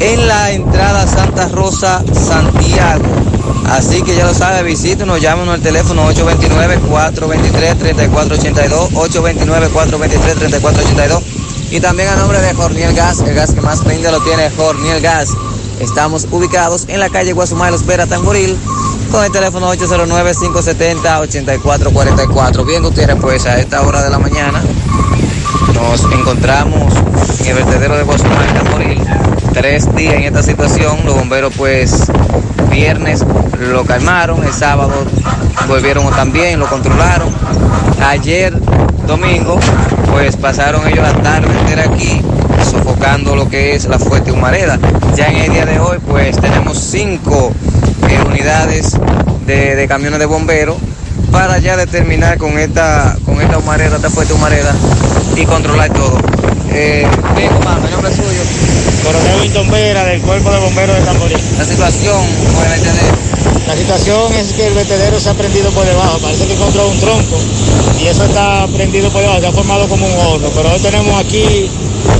en la entrada Santa Rosa, Santiago. Así que ya lo sabe, visítenos, llámenos al teléfono 829-423-3482, 829-423-3482. Y también a nombre de Jorniel Gas, el gas que más rinde lo tiene Jorniel Gas. Estamos ubicados en la calle Guasumay Los Vera Tamboril con el teléfono 809-570-8444. Bien, Gutiérrez, pues a esta hora de la mañana nos encontramos en el vertedero de Guasumay Tamboril. Tres días en esta situación, los bomberos pues viernes lo calmaron, el sábado volvieron también, lo controlaron. Ayer domingo pues pasaron ellos la tarde entera aquí sofocando lo que es la fuerte humareda. Ya en el día de hoy pues tenemos cinco eh, unidades de, de camiones de bomberos para ya determinar con esta, con esta humareda, esta fuerte humareda y controlar todo. Eh, bien, comando, el nombre es suyo. Coronel Winton Vera del Cuerpo de Bomberos de Tamboril. La situación con el vertedero. La situación es que el vertedero se ha prendido por debajo, parece que encontró un tronco y eso está prendido por debajo, se ha formado como un horno. Pero hoy tenemos aquí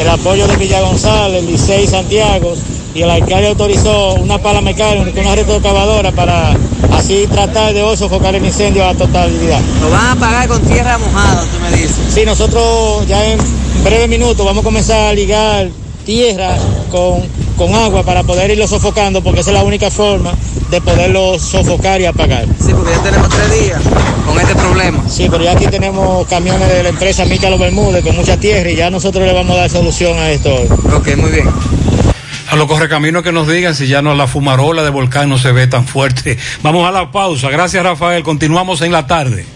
el apoyo de Villa González, Licey Santiago y el alcalde autorizó una pala mecánica, una retroexcavadora para así tratar de hoy sofocar el incendio a totalidad. Lo van a pagar con tierra mojada, tú me dices. Sí, nosotros ya en breve minutos vamos a comenzar a ligar tierra con, con agua para poder irlo sofocando porque esa es la única forma de poderlo sofocar y apagar. Sí, porque ya tenemos tres días con este problema. Sí, pero ya aquí tenemos camiones de la empresa Mícalo Bermúdez con mucha tierra y ya nosotros le vamos a dar solución a esto hoy. Ok, muy bien. A los correcaminos que nos digan si ya no la fumarola de volcán no se ve tan fuerte. Vamos a la pausa. Gracias, Rafael. Continuamos en la tarde.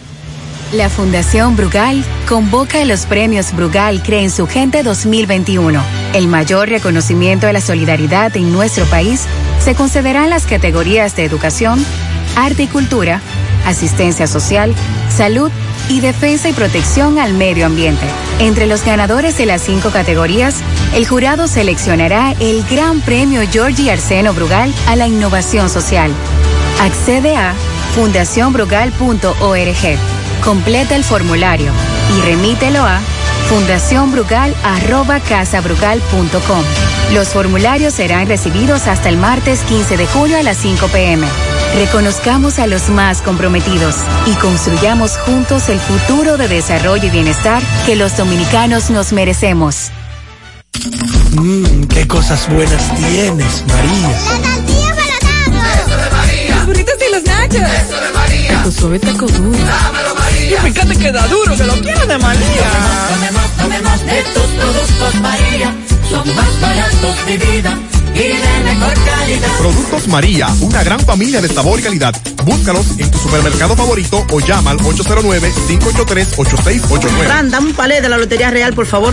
La Fundación Brugal convoca los premios Brugal Cree su Gente 2021. El mayor reconocimiento a la solidaridad en nuestro país se concederá en las categorías de educación, arte y cultura, asistencia social, salud y defensa y protección al medio ambiente. Entre los ganadores de las cinco categorías, el jurado seleccionará el Gran Premio Georgie Arseno Brugal a la innovación social. Accede a fundacionbrugal.org. Completa el formulario y remítelo a fundacionbrugal.casabrugal.com. Los formularios serán recibidos hasta el martes 15 de julio a las 5 pm. Reconozcamos a los más comprometidos y construyamos juntos el futuro de desarrollo y bienestar que los dominicanos nos merecemos. Mmm, qué cosas buenas tienes, María. La tortilla para Eso de María. Los burritos y los nachos. Eso de María. Tu suave taco duro. Dámelo, María. Y fíjate que da duro, que lo quiero de María. Tomemos, tomemos, de tus productos, María. Son más baratos de vida y de. Productos María, una gran familia de sabor y calidad. Búscalos en tu supermercado favorito o llama al 809-583-8689. Fran, dame un palé de la Lotería Real, por favor.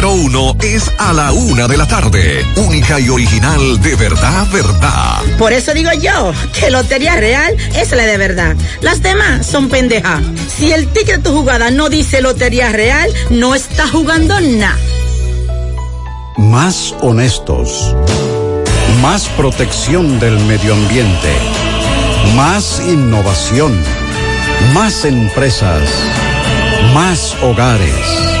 uno es a la una de la tarde. Única y original de verdad, verdad. Por eso digo yo que Lotería Real es la de verdad. Las demás son pendejas. Si el ticket de tu jugada no dice Lotería Real, no está jugando nada. Más honestos. Más protección del medio ambiente. Más innovación. Más empresas. Más hogares.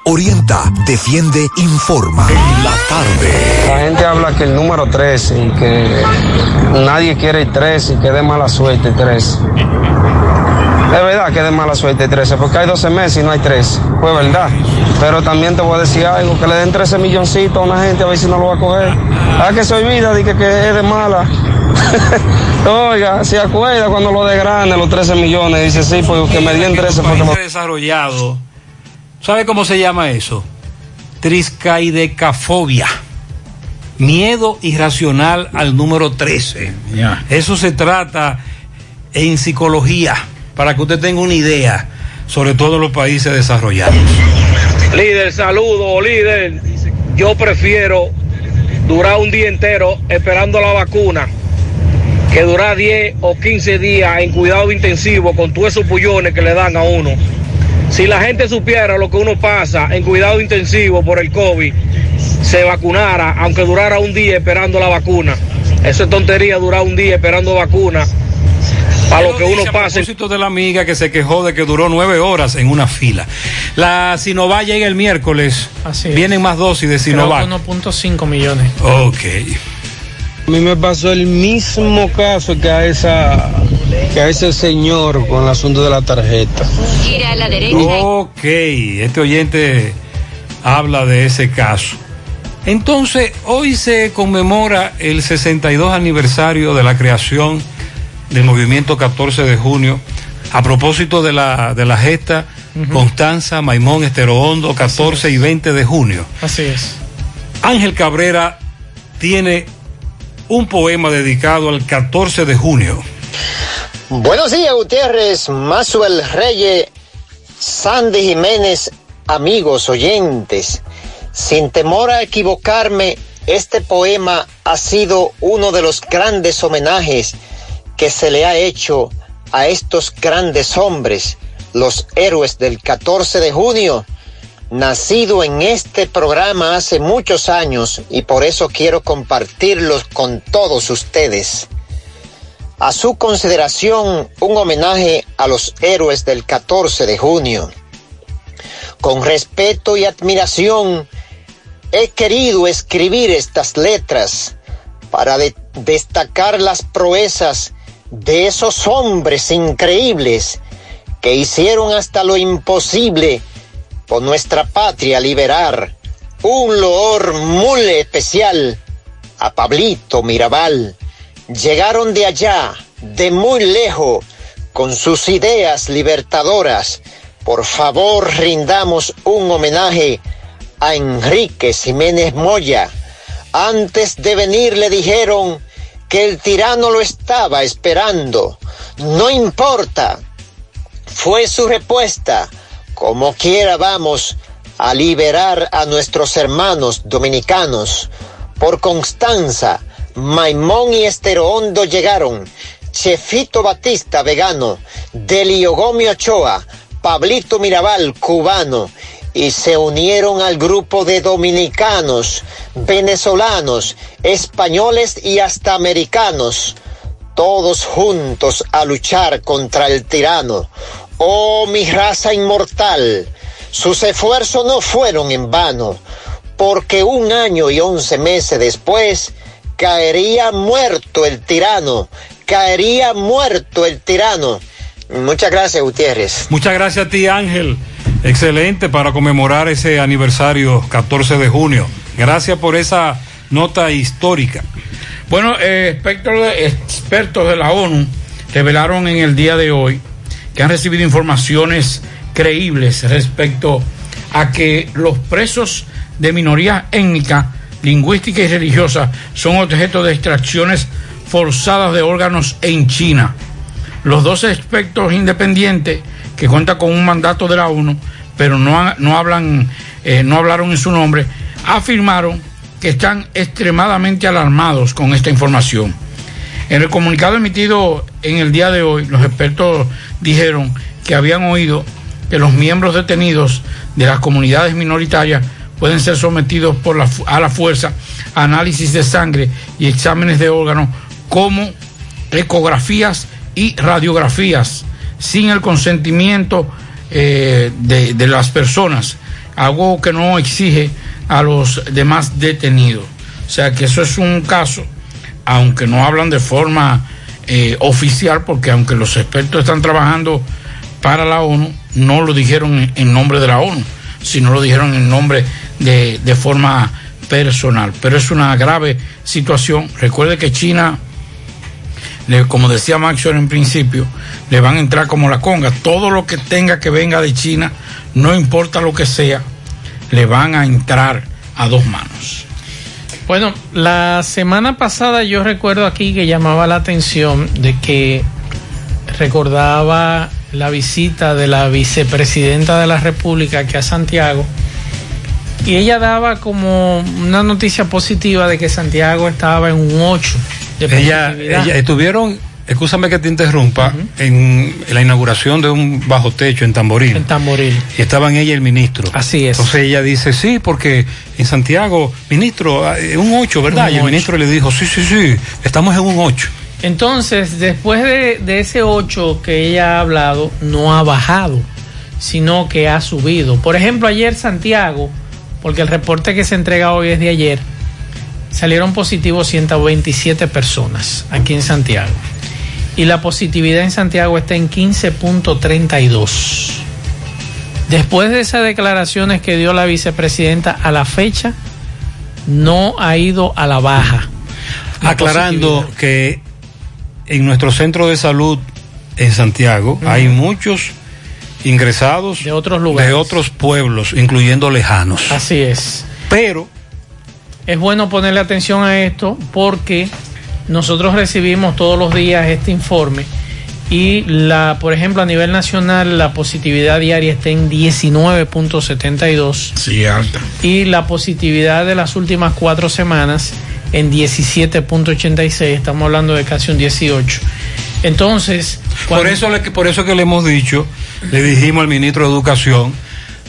Orienta, defiende, informa. En la tarde. La gente habla que el número 13 y que nadie quiere el 13 y que de mala suerte el 13. Es verdad que de mala suerte el 13, porque hay 12 meses y no hay 13. Pues verdad. Pero también te voy a decir algo, que le den 13 milloncitos a una gente a ver si no lo va a coger. Ah, que se olvida de que, que es de mala. Oiga, se acuerda cuando lo de grande, los 13 millones, dice sí, porque me dieron 13 porque desarrollado. ¿Sabe cómo se llama eso? Triscaidecafobia. Miedo irracional al número 13. Eso se trata en psicología, para que usted tenga una idea, sobre todo en los países desarrollados. Líder, saludo, líder. Yo prefiero durar un día entero esperando la vacuna que durar 10 o 15 días en cuidado intensivo con todos esos pullones que le dan a uno. Si la gente supiera lo que uno pasa en cuidado intensivo por el COVID, se vacunara, aunque durara un día esperando la vacuna. Eso es tontería, durar un día esperando vacuna. Para lo que uno A pase. propósito de la amiga que se quejó de que duró nueve horas en una fila. La Sinovac llega el miércoles. Así es. Vienen más dosis de Sinovac. que 1.5 millones. Ok. A mí me pasó el mismo caso que a esa que a ese señor con el asunto de la tarjeta. Gira a la derecha. Ok, este oyente habla de ese caso. Entonces, hoy se conmemora el 62 aniversario de la creación del movimiento 14 de junio. A propósito de la, de la gesta Constanza, Maimón, Estero Hondo, 14 y 20 de junio. Así es. Ángel Cabrera tiene un poema dedicado al 14 de junio. Buenos días, Gutiérrez, Masuel Reyes, Sandy Jiménez, amigos oyentes. Sin temor a equivocarme, este poema ha sido uno de los grandes homenajes que se le ha hecho a estos grandes hombres, los héroes del 14 de junio, nacido en este programa hace muchos años y por eso quiero compartirlos con todos ustedes. A su consideración, un homenaje a los héroes del 14 de junio. Con respeto y admiración, he querido escribir estas letras para de- destacar las proezas de esos hombres increíbles que hicieron hasta lo imposible por nuestra patria liberar un loor muy especial a Pablito Mirabal. Llegaron de allá, de muy lejos, con sus ideas libertadoras. Por favor, rindamos un homenaje a Enrique Jiménez Moya. Antes de venir le dijeron que el tirano lo estaba esperando. No importa, fue su respuesta. Como quiera vamos a liberar a nuestros hermanos dominicanos. Por Constanza, Maimón y Esterohondo llegaron. Chefito Batista, vegano. Delio Gomio Ochoa. Pablito Mirabal, cubano. y se unieron al grupo de dominicanos, venezolanos, españoles y hasta americanos, todos juntos a luchar contra el tirano. Oh mi raza inmortal, sus esfuerzos no fueron en vano, porque un año y once meses después caería muerto el tirano, caería muerto el tirano. Muchas gracias, Gutiérrez. Muchas gracias a ti, Ángel. Excelente para conmemorar ese aniversario 14 de junio. Gracias por esa nota histórica. Bueno, eh, expertos, de, expertos de la ONU revelaron en el día de hoy que han recibido informaciones creíbles respecto a que los presos de minorías étnicas, lingüísticas y religiosas son objeto de extracciones forzadas de órganos en China. Los dos expertos independientes que cuentan con un mandato de la ONU, pero no, no hablan, eh, no hablaron en su nombre, afirmaron que están extremadamente alarmados con esta información. En el comunicado emitido en el día de hoy, los expertos dijeron que habían oído que los miembros detenidos de las comunidades minoritarias pueden ser sometidos por la a la fuerza a análisis de sangre y exámenes de órganos como ecografías y radiografías sin el consentimiento eh, de, de las personas, algo que no exige a los demás detenidos. O sea que eso es un caso, aunque no hablan de forma eh, oficial, porque aunque los expertos están trabajando para la ONU, no lo dijeron en, nombre de la ONU, sino lo dijeron en nombre de, de forma personal. Pero es una grave situación. Recuerde que China como decía Maxwell en principio, le van a entrar como la conga. Todo lo que tenga que venga de China, no importa lo que sea, le van a entrar a dos manos. Bueno, la semana pasada yo recuerdo aquí que llamaba la atención de que recordaba la visita de la vicepresidenta de la República aquí a Santiago y ella daba como una noticia positiva de que Santiago estaba en un 8 de Ella, ella- estuvieron, escúchame que te interrumpa, en, en la inauguración de un bajo techo en Tamboril. En Tamboril. Y estaban ella y el ministro. Así es. Entonces ella dice, sí, porque en Santiago, ministro, eh, un 8, ¿verdad? Un y el ministro le dijo, sí, sí, sí, estamos en un 8. Entonces, después de, de ese 8 que ella ha hablado, no ha bajado, sino que ha subido. Por ejemplo, ayer Santiago, porque el reporte que se entrega hoy es de ayer, salieron positivos 127 personas aquí en Santiago. Y la positividad en Santiago está en 15.32. Después de esas declaraciones que dio la vicepresidenta a la fecha, no ha ido a la baja. La Aclarando que en nuestro centro de salud en Santiago hay muchos ingresados de otros lugares. de otros pueblos, incluyendo lejanos. Así es. Pero es bueno ponerle atención a esto porque nosotros recibimos todos los días este informe y la, por ejemplo, a nivel nacional la positividad diaria está en 19.72 Sí, alta. y la positividad de las últimas cuatro semanas en 17.86, estamos hablando de casi un 18. Entonces, Por eso, le- por eso que le hemos dicho, le dijimos al ministro de Educación,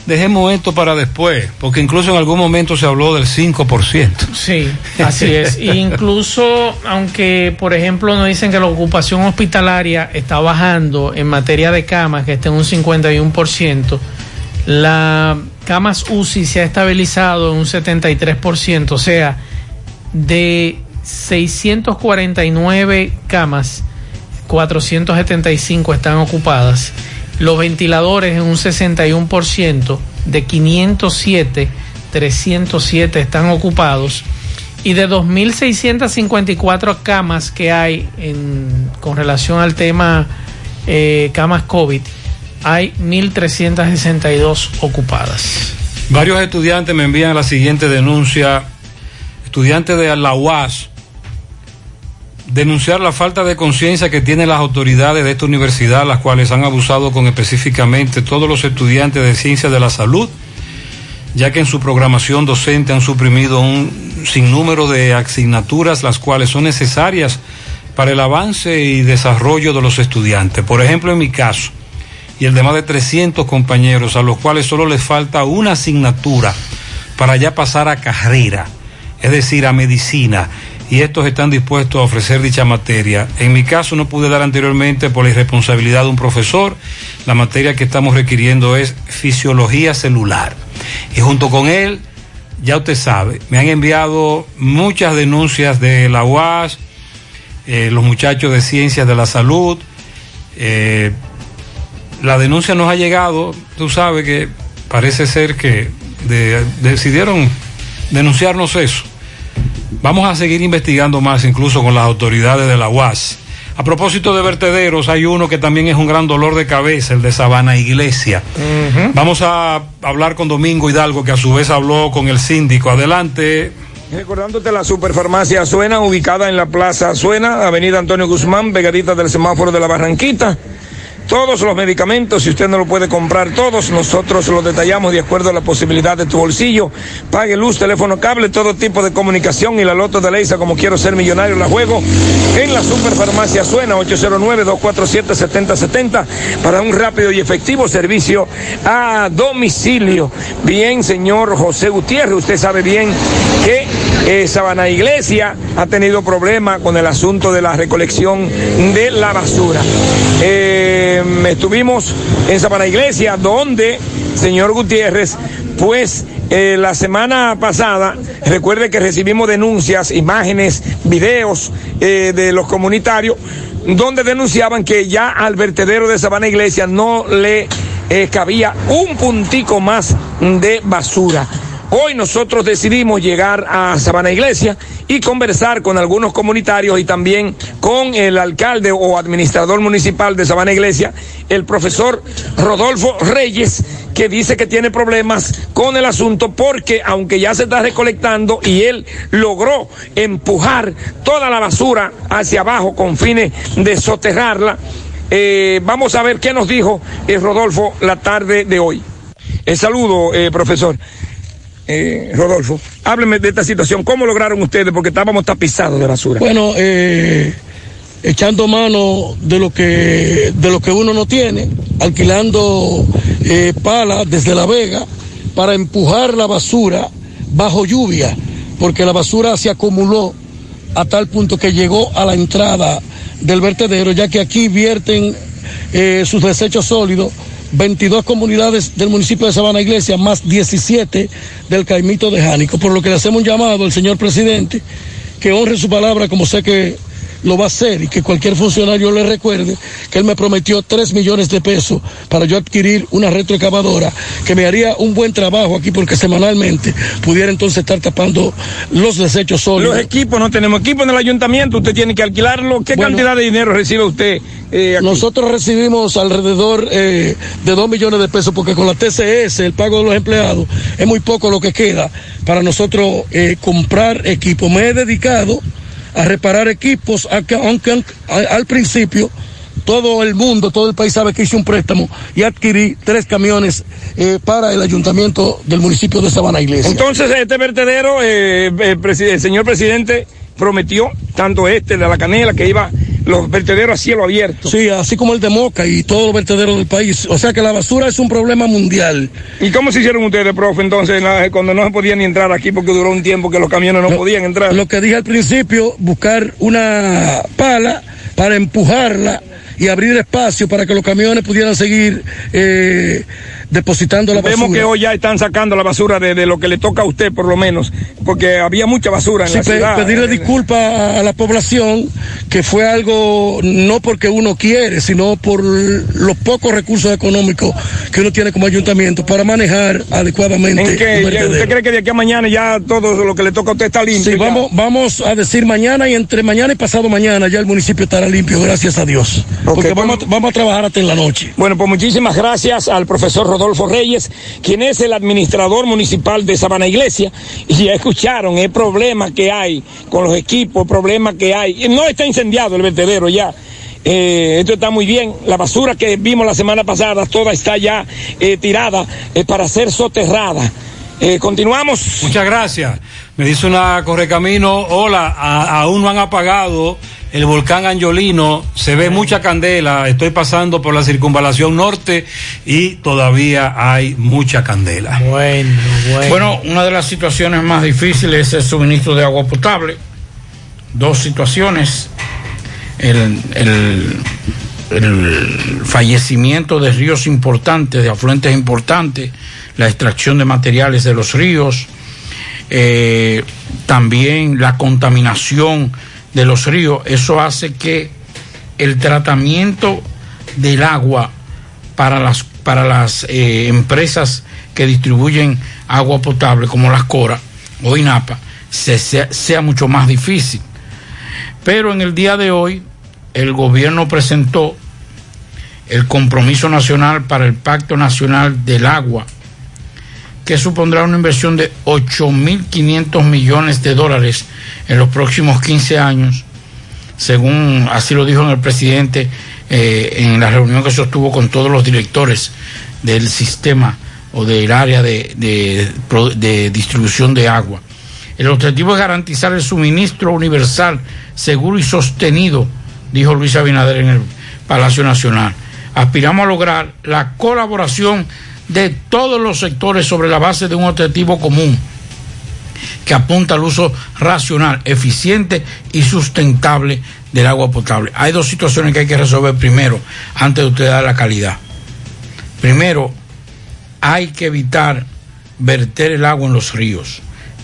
dejemos esto para después, porque incluso en algún momento se habló del 5%. Sí, así es. E incluso, aunque por ejemplo nos dicen que la ocupación hospitalaria está bajando en materia de camas, que está en un 51%, la camas UCI se ha estabilizado en un 73%, o sea, de 649 camas, 475 están ocupadas. Los ventiladores en un 61%, de 507, 307 están ocupados. Y de 2.654 camas que hay en, con relación al tema eh, camas COVID, hay 1.362 ocupadas. Varios estudiantes me envían la siguiente denuncia. Estudiantes de la UAS denunciar la falta de conciencia que tienen las autoridades de esta universidad, las cuales han abusado con específicamente todos los estudiantes de ciencias de la salud, ya que en su programación docente han suprimido un sinnúmero de asignaturas, las cuales son necesarias para el avance y desarrollo de los estudiantes. Por ejemplo, en mi caso, y el de más de 300 compañeros, a los cuales solo les falta una asignatura para ya pasar a carrera, es decir, a medicina, y estos están dispuestos a ofrecer dicha materia. En mi caso no pude dar anteriormente por la irresponsabilidad de un profesor, la materia que estamos requiriendo es fisiología celular. Y junto con él, ya usted sabe, me han enviado muchas denuncias de la UAS, eh, los muchachos de ciencias de la salud, eh, la denuncia nos ha llegado, tú sabes que parece ser que de- decidieron denunciarnos eso. Vamos a seguir investigando más, incluso con las autoridades de la UAS. A propósito de vertederos, hay uno que también es un gran dolor de cabeza, el de Sabana Iglesia. Vamos a hablar con Domingo Hidalgo, que a su vez habló con el síndico. Adelante. Recordándote la superfarmacia Suena, ubicada en la Plaza Suena, Avenida Antonio Guzmán, pegadita del semáforo de la Barranquita. Todos los medicamentos, si usted no lo puede comprar todos, nosotros los detallamos de acuerdo a la posibilidad de tu bolsillo. Pague luz, teléfono, cable, todo tipo de comunicación y la loto de Leisa, como quiero ser millonario, la juego en la superfarmacia Suena, 809-247-7070, para un rápido y efectivo servicio a domicilio. Bien, señor José Gutiérrez, usted sabe bien que eh, Sabana Iglesia ha tenido problemas con el asunto de la recolección de la basura. Eh, estuvimos en Sabana Iglesia, donde, señor Gutiérrez, pues eh, la semana pasada, recuerde que recibimos denuncias, imágenes, videos de los comunitarios, donde denunciaban que ya al vertedero de Sabana Iglesia no le cabía un puntico más de basura. Hoy nosotros decidimos llegar a Sabana Iglesia y conversar con algunos comunitarios y también con el alcalde o administrador municipal de Sabana Iglesia, el profesor Rodolfo Reyes, que dice que tiene problemas con el asunto porque aunque ya se está recolectando y él logró empujar toda la basura hacia abajo con fines de soterrarla, eh, vamos a ver qué nos dijo eh, Rodolfo la tarde de hoy. El saludo, eh, profesor. Eh, Rodolfo, hábleme de esta situación. ¿Cómo lograron ustedes? Porque estábamos tapizados de basura. Bueno, eh, echando mano de lo que de lo que uno no tiene, alquilando eh, palas desde La Vega para empujar la basura bajo lluvia, porque la basura se acumuló a tal punto que llegó a la entrada del vertedero, ya que aquí vierten eh, sus desechos sólidos 22 comunidades del municipio de Sabana Iglesia, más 17 del Caimito de Jánico, por lo que le hacemos un llamado al señor presidente que honre su palabra como sé que lo va a hacer y que cualquier funcionario le recuerde que él me prometió 3 millones de pesos para yo adquirir una retroexcavadora que me haría un buen trabajo aquí porque semanalmente pudiera entonces estar tapando los desechos sólidos. Los equipos, no tenemos equipos en el ayuntamiento, usted tiene que alquilarlo. ¿Qué Bueno, cantidad de dinero recibe usted? eh? Nosotros recibimos alrededor eh, de 2 millones de pesos porque con la TCS, el pago de los empleados, es muy poco lo que queda para nosotros eh, comprar equipos. Me he dedicado a reparar equipos, aunque, al, principio todo el mundo, todo el país sabe que hice un préstamo y adquirí tres camiones eh, para el ayuntamiento del municipio de Sabana Iglesia. Entonces, este vertedero, eh, presi- el señor presidente prometió, tanto este de la canela, que iba los vertederos a cielo abierto. Sí, así como el de Moca y todos los vertederos del país. O sea que la basura es un problema mundial. ¿Y cómo se hicieron ustedes, profe, entonces, cuando no se podía ni entrar aquí porque duró un tiempo que los camiones no podían entrar? Lo que dije al principio, buscar una pala para empujarla y abrir espacio para que los camiones pudieran seguir eh, depositando la basura. Vemos que hoy ya están sacando la basura de, de lo que le toca a usted, por lo menos, porque había mucha basura en Sí, la pe- ciudad. pedirle disculpas a, la población que fue algo no porque uno quiere, sino por los pocos recursos económicos que uno tiene como ayuntamiento para manejar adecuadamente. ¿En qué? un ¿Ya- vertedero. ¿Usted cree que de aquí a mañana ya todo lo que le toca a usted está limpio? Sí, vamos, vamos a decir mañana y entre mañana y pasado mañana ya el municipio estará limpio, gracias a Dios. Porque vamos, vamos a trabajar hasta en la noche. Bueno, pues muchísimas gracias al profesor Rodolfo Reyes, quien es el administrador municipal de Sabana Iglesia. Y ya escucharon el problema que hay con los equipos, el problema que hay. No está incendiado el vertedero ya. Eh, esto está muy bien. La basura que vimos la semana pasada, toda está ya eh, tirada eh, para ser soterrada. Eh, continuamos. Muchas gracias. Me dice una correcamino, hola, aún no han apagado el volcán Angiolino, se ve mucha candela, estoy pasando por la circunvalación norte y todavía hay mucha candela. Bueno, bueno. Bueno, una de las situaciones más difíciles es el suministro de agua potable. Dos situaciones. El, el- el fallecimiento de ríos importantes, de afluentes importantes, la extracción de materiales de los ríos, eh, también la contaminación de los ríos. Eso hace que el tratamiento del agua para las, para las eh, empresas que distribuyen agua potable, como las Cora o INAPA, se- sea, sea mucho más difícil. Pero en el día de hoy, el gobierno presentó el compromiso nacional para el Pacto Nacional del Agua, que supondrá una inversión de 8.500 millones de dólares en los próximos 15 años, según así lo dijo el presidente eh, en la reunión que sostuvo con todos los directores del sistema o del área de, de distribución de agua. El objetivo es garantizar el suministro universal, seguro y sostenido, dijo Luis Abinader en el Palacio Nacional. Aspiramos a lograr la colaboración de todos los sectores sobre la base de un objetivo común que apunta al uso racional, eficiente y sustentable del agua potable. Hay dos situaciones que hay que resolver primero antes de usted dar la calidad. Primero, hay que evitar verter el agua en los ríos.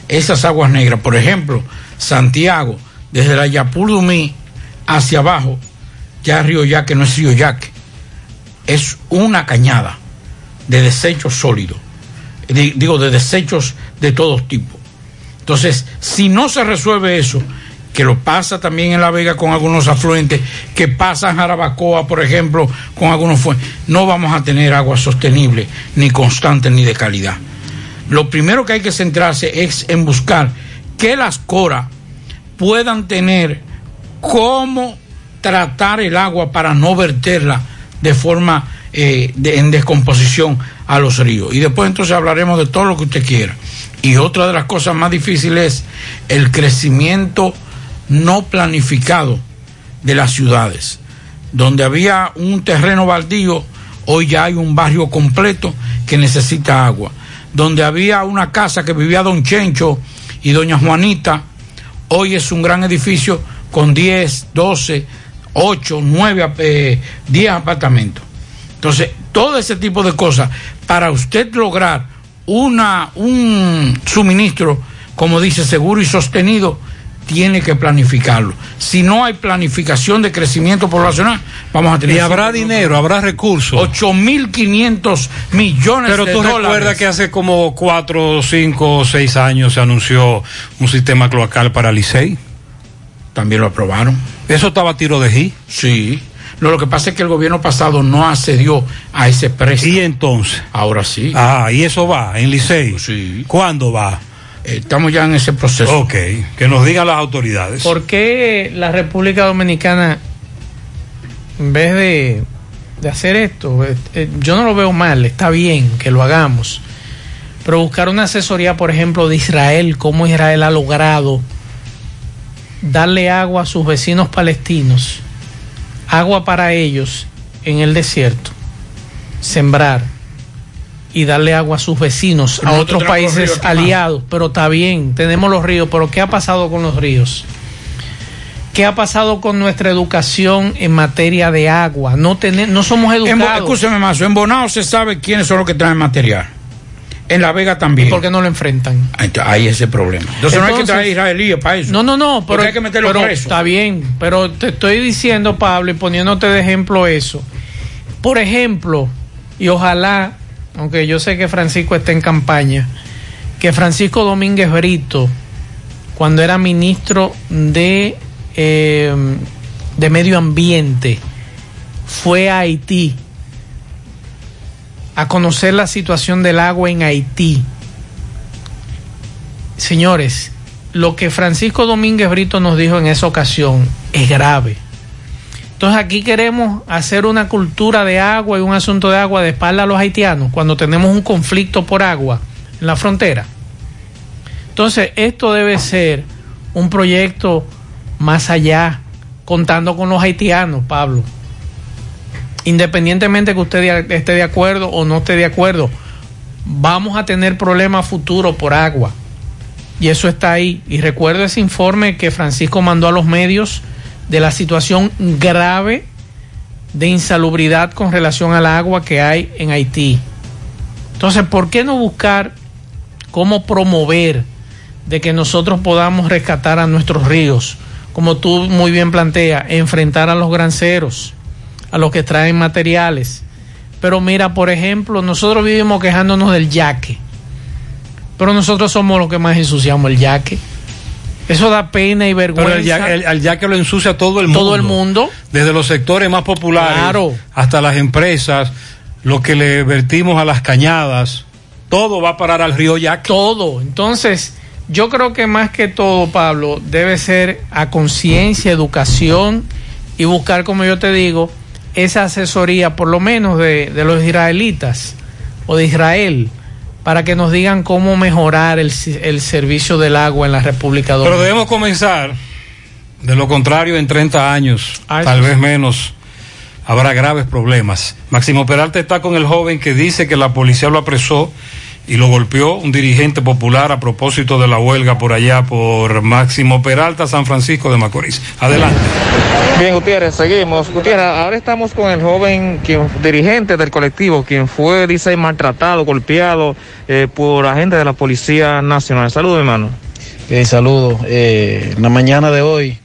Esas aguas negras, por ejemplo, Santiago, desde la Yapulumí hacia abajo, ya Río Yaque no es Río Yaque, es una cañada de desechos sólidos, Di- digo, de desechos de todos tipos. Entonces, si no se resuelve eso, que lo pasa también en La Vega con algunos afluentes, que pasa en Jarabacoa, por ejemplo, con algunos fuentes, no vamos a tener agua sostenible, ni constante, ni de calidad. Lo primero que hay que centrarse es en buscar que las coras puedan tener cómo tratar el agua para no verterla de forma eh, de- en descomposición a los ríos. Y después entonces hablaremos de todo lo que usted quiera. Y otra de las cosas más difíciles es el crecimiento no planificado de las ciudades. Donde había un terreno baldío, hoy ya hay un barrio completo que necesita agua. Donde había una casa que vivía don Chencho y doña Juanita, hoy es un gran edificio con 10, 12, 8, 9, eh, 10 apartamentos. Entonces, todo ese tipo de cosas, para usted lograr una, un suministro, como dice, seguro y sostenido, tiene que planificarlo. Si no hay planificación de crecimiento poblacional, vamos a tener... Y habrá dinero, habrá recursos. 8.500 millones Pero de tú dólares. recuerdas que hace como cuatro, cinco, seis años se anunció un sistema cloacal para Licey. También lo aprobaron. Eso estaba a tiro de G. Sí. No, lo que pasa es que el gobierno pasado no accedió a ese precio. ¿Y entonces? Ahora sí. Ah, y eso va en Licey. Sí. ¿Cuándo va? estamos ya en ese proceso. Ok, que nos digan las autoridades. ¿Por qué la República Dominicana, en vez de, de hacer esto, eh, eh, yo no lo veo mal, está bien que lo hagamos, pero buscar una asesoría, por ejemplo, de Israel, cómo Israel ha logrado darle agua a sus vecinos palestinos, agua para ellos en el desierto, sembrar y darle agua a sus vecinos, Pero a otros países aliados, pero está bien, tenemos los ríos, pero ¿qué ha pasado con los ríos? ¿Qué ha pasado con nuestra educación en materia de agua? No, tener, no somos educados. Escúcheme más, en Bonao se sabe quiénes son los que traen material. En La Vega también. ¿Por qué no lo enfrentan? Hay ese problema. Entonces, no hay que Entonces- traer israelíes para eso. No, no, no, pero, hay que meterlo pero preso. está bien, pero te estoy diciendo, Pablo, y poniéndote de ejemplo eso. Por ejemplo, y ojalá, aunque yo sé que Francisco está en campaña, que Francisco Domínguez Brito, cuando era ministro de, eh, de Medio Ambiente, fue a Haití a conocer la situación del agua en Haití. Señores, lo que Francisco Domínguez Brito nos dijo en esa ocasión es grave. Entonces aquí queremos hacer una cultura de agua y un asunto de agua de espalda a los haitianos cuando tenemos un conflicto por agua en la frontera. Entonces esto debe ser un proyecto más allá, contando con los haitianos, Pablo. Independientemente que usted esté de acuerdo o no esté de acuerdo, vamos a tener problemas futuros por agua. Y eso está ahí. Y recuerdo ese informe que Francisco mandó a los medios de la situación grave de insalubridad con relación al agua que hay en Haití. Entonces, ¿por qué no buscar cómo promover de que nosotros podamos rescatar a nuestros ríos? Como tú muy bien planteas, enfrentar a los granceros, a los que traen materiales. Pero mira, por ejemplo, nosotros vivimos quejándonos del yaque, pero nosotros somos los que más ensuciamos el yaque. Eso da pena y vergüenza. Pero el yaque lo ensucia todo el mundo. Todo el mundo. Desde los sectores más populares Claro. hasta las empresas, lo que le vertimos a las cañadas, todo va a parar al río Yaque. Todo. Entonces, yo creo que más que todo, Pablo, debe ser a conciencia, educación y buscar, como yo te digo, esa asesoría, por lo menos de, de los israelitas o de Israel, para que nos digan cómo mejorar el, el servicio del agua en la República Pero Dominicana. debemos comenzar. De lo contrario, en 30 años, Ah, tal vez menos, habrá graves problemas. Máximo Peralta está con el joven que dice que la policía lo apresó y lo golpeó un dirigente popular a propósito de la huelga por allá por Máximo Peralta, San Francisco de Macorís. Adelante. Bien, Gutiérrez, seguimos. Gutiérrez, ahora estamos con el joven quien, dirigente del colectivo, quien fue, dice, maltratado, golpeado eh, por agentes de la Policía Nacional. Saludos, hermano. Bien, saludos. Eh, en la mañana de hoy,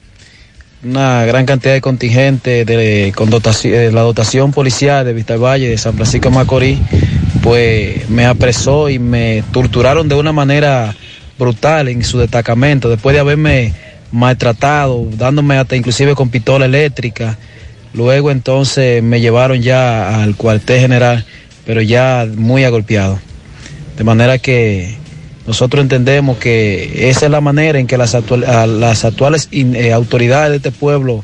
una gran cantidad de contingente de, con dotación, eh, la dotación policial de Vista Valle, de San Francisco de Macorís, pues me apresó y me torturaron de una manera brutal en su destacamento, después de haberme maltratado, dándome hasta inclusive con pistola eléctrica. Luego entonces me llevaron ya al cuartel general, pero ya muy agolpeado. De manera que nosotros entendemos que esa es la manera en que las, actuales eh, autoridades de este pueblo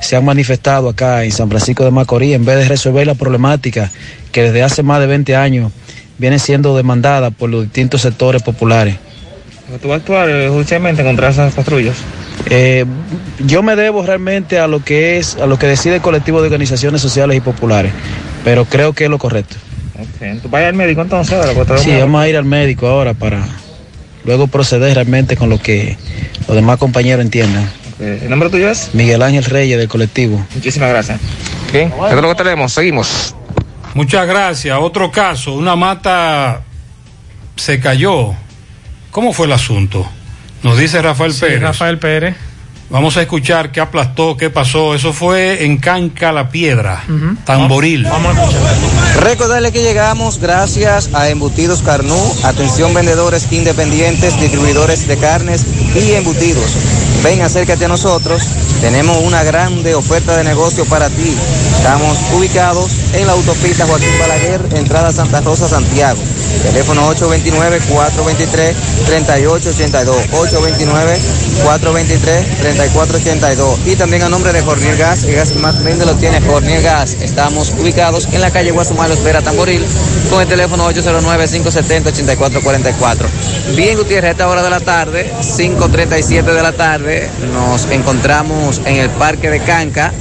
se han manifestado acá en San Francisco de Macorís, en vez de resolver la problemática que desde hace más de 20 años viene siendo demandada por los distintos sectores populares. ¿Tú vas a actuar eh, judicialmente contra esas patrullas? Eh, yo me debo realmente a lo que es, a lo que decide el colectivo de organizaciones sociales y populares, pero creo que es lo correcto. Ok, ¿Tú vas al médico entonces ahora? Sí, vamos a ir al médico ahora para luego proceder realmente con lo que los demás compañeros entiendan. Ok, ¿El nombre tuyo es? Miguel Ángel Reyes del colectivo. Muchísimas gracias. Bien, esto es lo que tenemos. Seguimos. Muchas gracias. Otro caso, una mata se cayó. ¿Cómo fue el asunto? Nos dice Rafael Sí, Pérez. Rafael Pérez. Vamos a escuchar qué aplastó, qué pasó. Eso fue en Canca la Piedra, Tamboril. Recordarle que llegamos gracias a Embutidos Carnú, atención vendedores independientes, distribuidores de carnes y embutidos. Ven, acércate a nosotros, tenemos una grande oferta de negocio para ti. Estamos ubicados en la autopista Joaquín Balaguer, entrada Santa Rosa, Santiago. Teléfono 829-423-3882. 829-423-3482. Y también a nombre de Jornier Gas, el gas que más vende lo tiene Jornier Gas. Estamos ubicados en la calle Guasumalo, Espera Tamboril, con el teléfono 809-570-8444. Bien, Gutiérrez, a esta hora de la tarde, 5.37 de la tarde, nos encontramos en el Parque de Canca,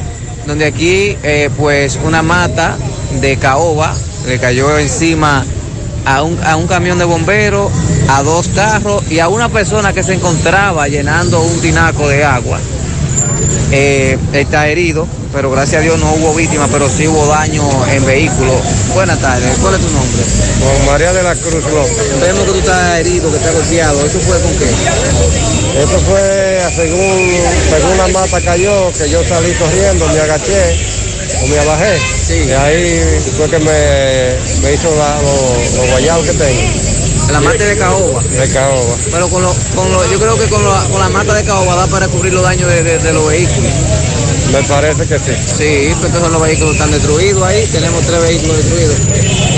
donde aquí, eh, pues, una mata de caoba le cayó encima a un, a un camión de bomberos, a dos carros y a una persona que se encontraba llenando un tinaco de agua. Eh, está herido, pero gracias a Dios no hubo víctimas, pero sí hubo daño en vehículo. Buenas tardes, ¿cuál es tu nombre? Con María de la Cruz López. Vemos que tú estás herido, que estás golpeado. ¿Eso fue con qué? Esto fue según, según la mata cayó, que yo salí corriendo, me agaché o me abajé. Y ahí fue que me, me hizo la- lo- los guayabos que tengo. La mata de caoba. De caoba. Pero con lo, con lo, yo creo que con, lo- con la mata de caoba da para cubrir los daños de, de- de los vehículos. Me parece que sí. Sí, pues son los vehículos están destruidos ahí. Tenemos tres vehículos destruidos.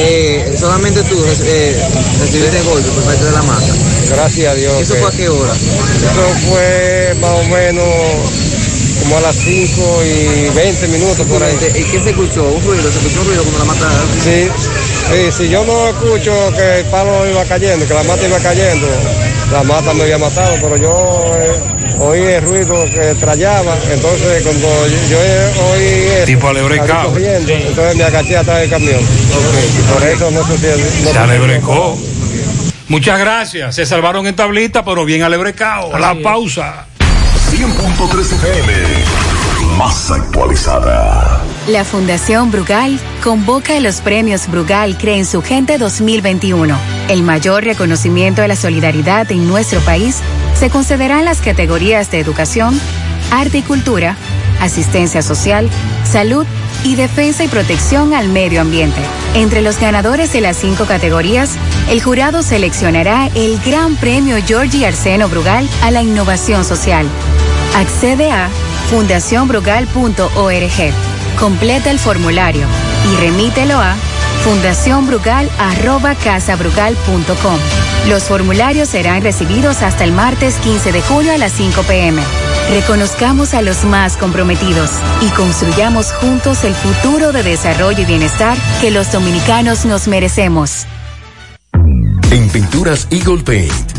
Eh, solamente tú eh, recibiste golpe por parte de la mata. Gracias a Dios. ¿Eso que- fue a qué hora? Eso fue más o menos como a las 5 y 20 minutos por ahí. ¿Y qué se escuchó? ¿Un ruido? ¿Se escuchó un ruido cuando la mataron? Sí, sí, si yo no escucho que el palo iba cayendo, que la mata iba cayendo, la mata me había matado, pero yo eh, oí el ruido que trallaba, entonces cuando yo, yo oí eso, Tipo alebrecao. salí corriendo, entonces me agaché atrás del camión. Y por eso no sucedió. no Se alebrecó. Muchas gracias. Se salvaron en tablita, pero bien alebrecao. La pausa. 100.3 FM, más actualizada. La Fundación Brugal convoca a los premios Brugal Cree en su Gente 2021. El mayor reconocimiento de la solidaridad en nuestro país se concederá en las categorías de educación, arte y cultura, asistencia social, salud y defensa y protección al medio ambiente. Entre los ganadores de las cinco categorías, el jurado seleccionará el Gran Premio Georgie Arseno Brugal a la innovación social. Accede a fundacionbrugal.org. Completa el formulario y remítelo a fundacionbrugal.casabrugal.com. Los formularios serán recibidos hasta el martes 15 de junio a las 5 pm. Reconozcamos a los más comprometidos y construyamos juntos el futuro de desarrollo y bienestar que los dominicanos nos merecemos. En Pinturas Eagle Paint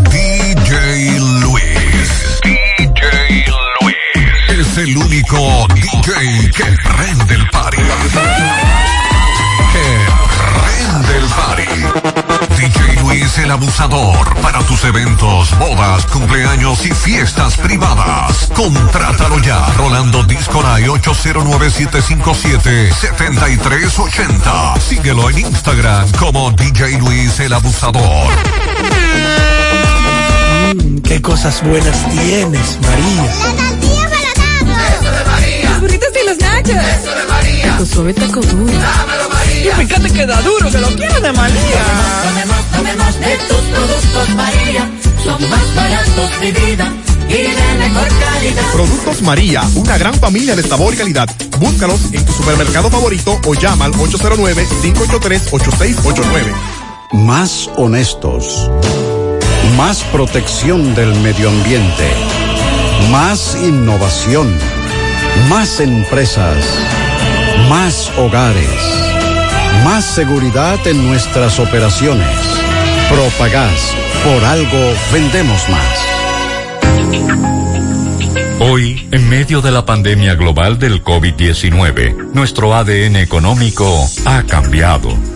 El único DJ que prende el party. Que prende el party. DJ Luis el abusador para tus eventos, bodas, cumpleaños y fiestas privadas. Contrátalo ya. Rolando Discolay 809-757-7380. Síguelo en Instagram como DJ Luis el abusador. Qué cosas buenas tienes, María. Eso de María. Los burritos y los nachos. Eso de María. Tu suave taco duro. Dámelo, María. Y fíjate que da duro, que lo quiero de María. Tomemos, tomemos de tus productos, María. Son más baratos de vida y de mejor calidad. Productos María, una gran familia de sabor y calidad. Búscalos en tu supermercado favorito o llama al 809-583-8689. Más honestos. Más protección del medio ambiente. Más innovación. Más empresas. Más hogares. Más seguridad en nuestras operaciones. Propagás. Por algo vendemos más. Hoy, en medio de la pandemia global del COVID-19, nuestro ADN económico ha cambiado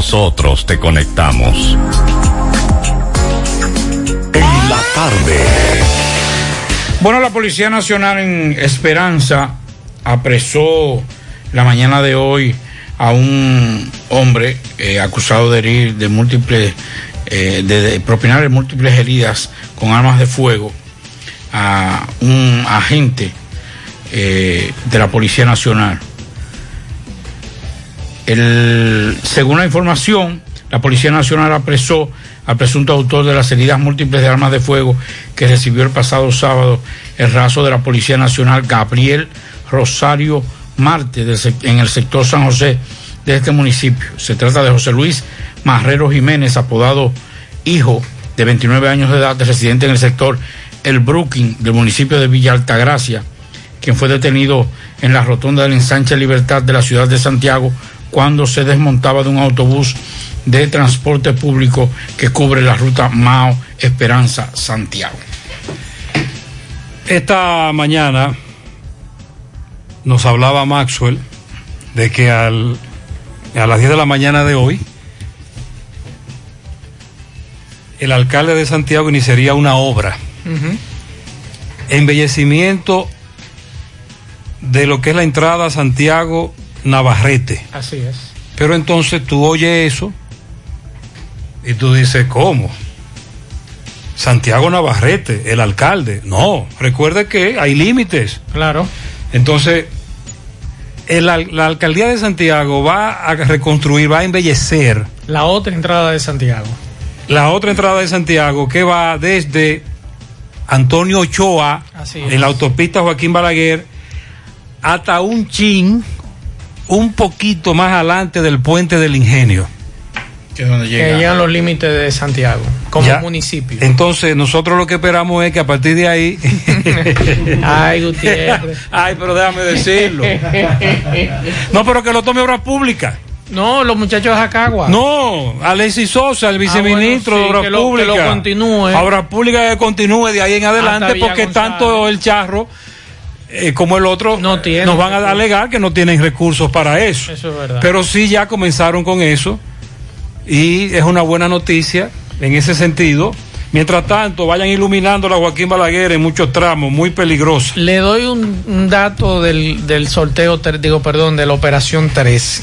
nosotros te conectamos. En la tarde. Bueno, la Policía Nacional en Esperanza apresó la mañana de hoy a un hombre eh, acusado de herir de múltiples, eh, de, propinar múltiples heridas con armas de fuego a un agente eh, de la Policía Nacional. El- según la información, la Policía Nacional apresó al presunto autor de las heridas múltiples de armas de fuego que recibió el pasado sábado el raso de la Policía Nacional Gabriel Rosario Marte en el sector San José de este municipio. Se trata de José Luis Marrero Jiménez, apodado Hijo, de 29 años de edad, residente en el sector el Brooklyn del municipio de Villa Altagracia, quien fue detenido en la rotonda del ensanche Libertad de la ciudad de Santiago cuando se desmontaba de un autobús de transporte público que cubre la ruta Mao Esperanza Santiago. Esta mañana nos hablaba Maxwell de que al, a las 10 de la mañana de hoy el alcalde de Santiago iniciaría una obra, embellecimiento de lo que es la entrada a Santiago Navarrete. Así es. Pero entonces tú oyes eso y tú dices, ¿cómo? Santiago Navarrete, el alcalde. No, recuerde que hay límites. Claro. Entonces, el la alcaldía de Santiago va a reconstruir, va a embellecer La otra entrada de Santiago. la otra entrada de Santiago que va desde Antonio Ochoa, en la autopista Joaquín Balaguer, hasta un chin, un poquito más adelante del puente del ingenio. Que es donde Que llegan los límites de Santiago, como Ya. municipio. Entonces, nosotros lo que esperamos es que a partir de ahí. Ay, Gutiérrez. Ay, pero déjame decirlo. No, pero que lo tome obra pública. No, los muchachos de Jacagua. No, Alexis Sosa, el viceministro Ah, bueno, sí, de Obras que lo- que Públicas. lo continúe. Obras Públicas que continúe de ahí en adelante, porque González. tanto el charro eh, como el otro nos van a alegar que no tienen recursos para eso. Eso es verdad. Pero sí ya comenzaron con eso y es una buena noticia en ese sentido. Mientras tanto, vayan iluminando la Joaquín Balaguer en muchos tramos, muy peligrosos. Le doy un, un dato del, del sorteo, ter- digo, perdón, de la operación 3.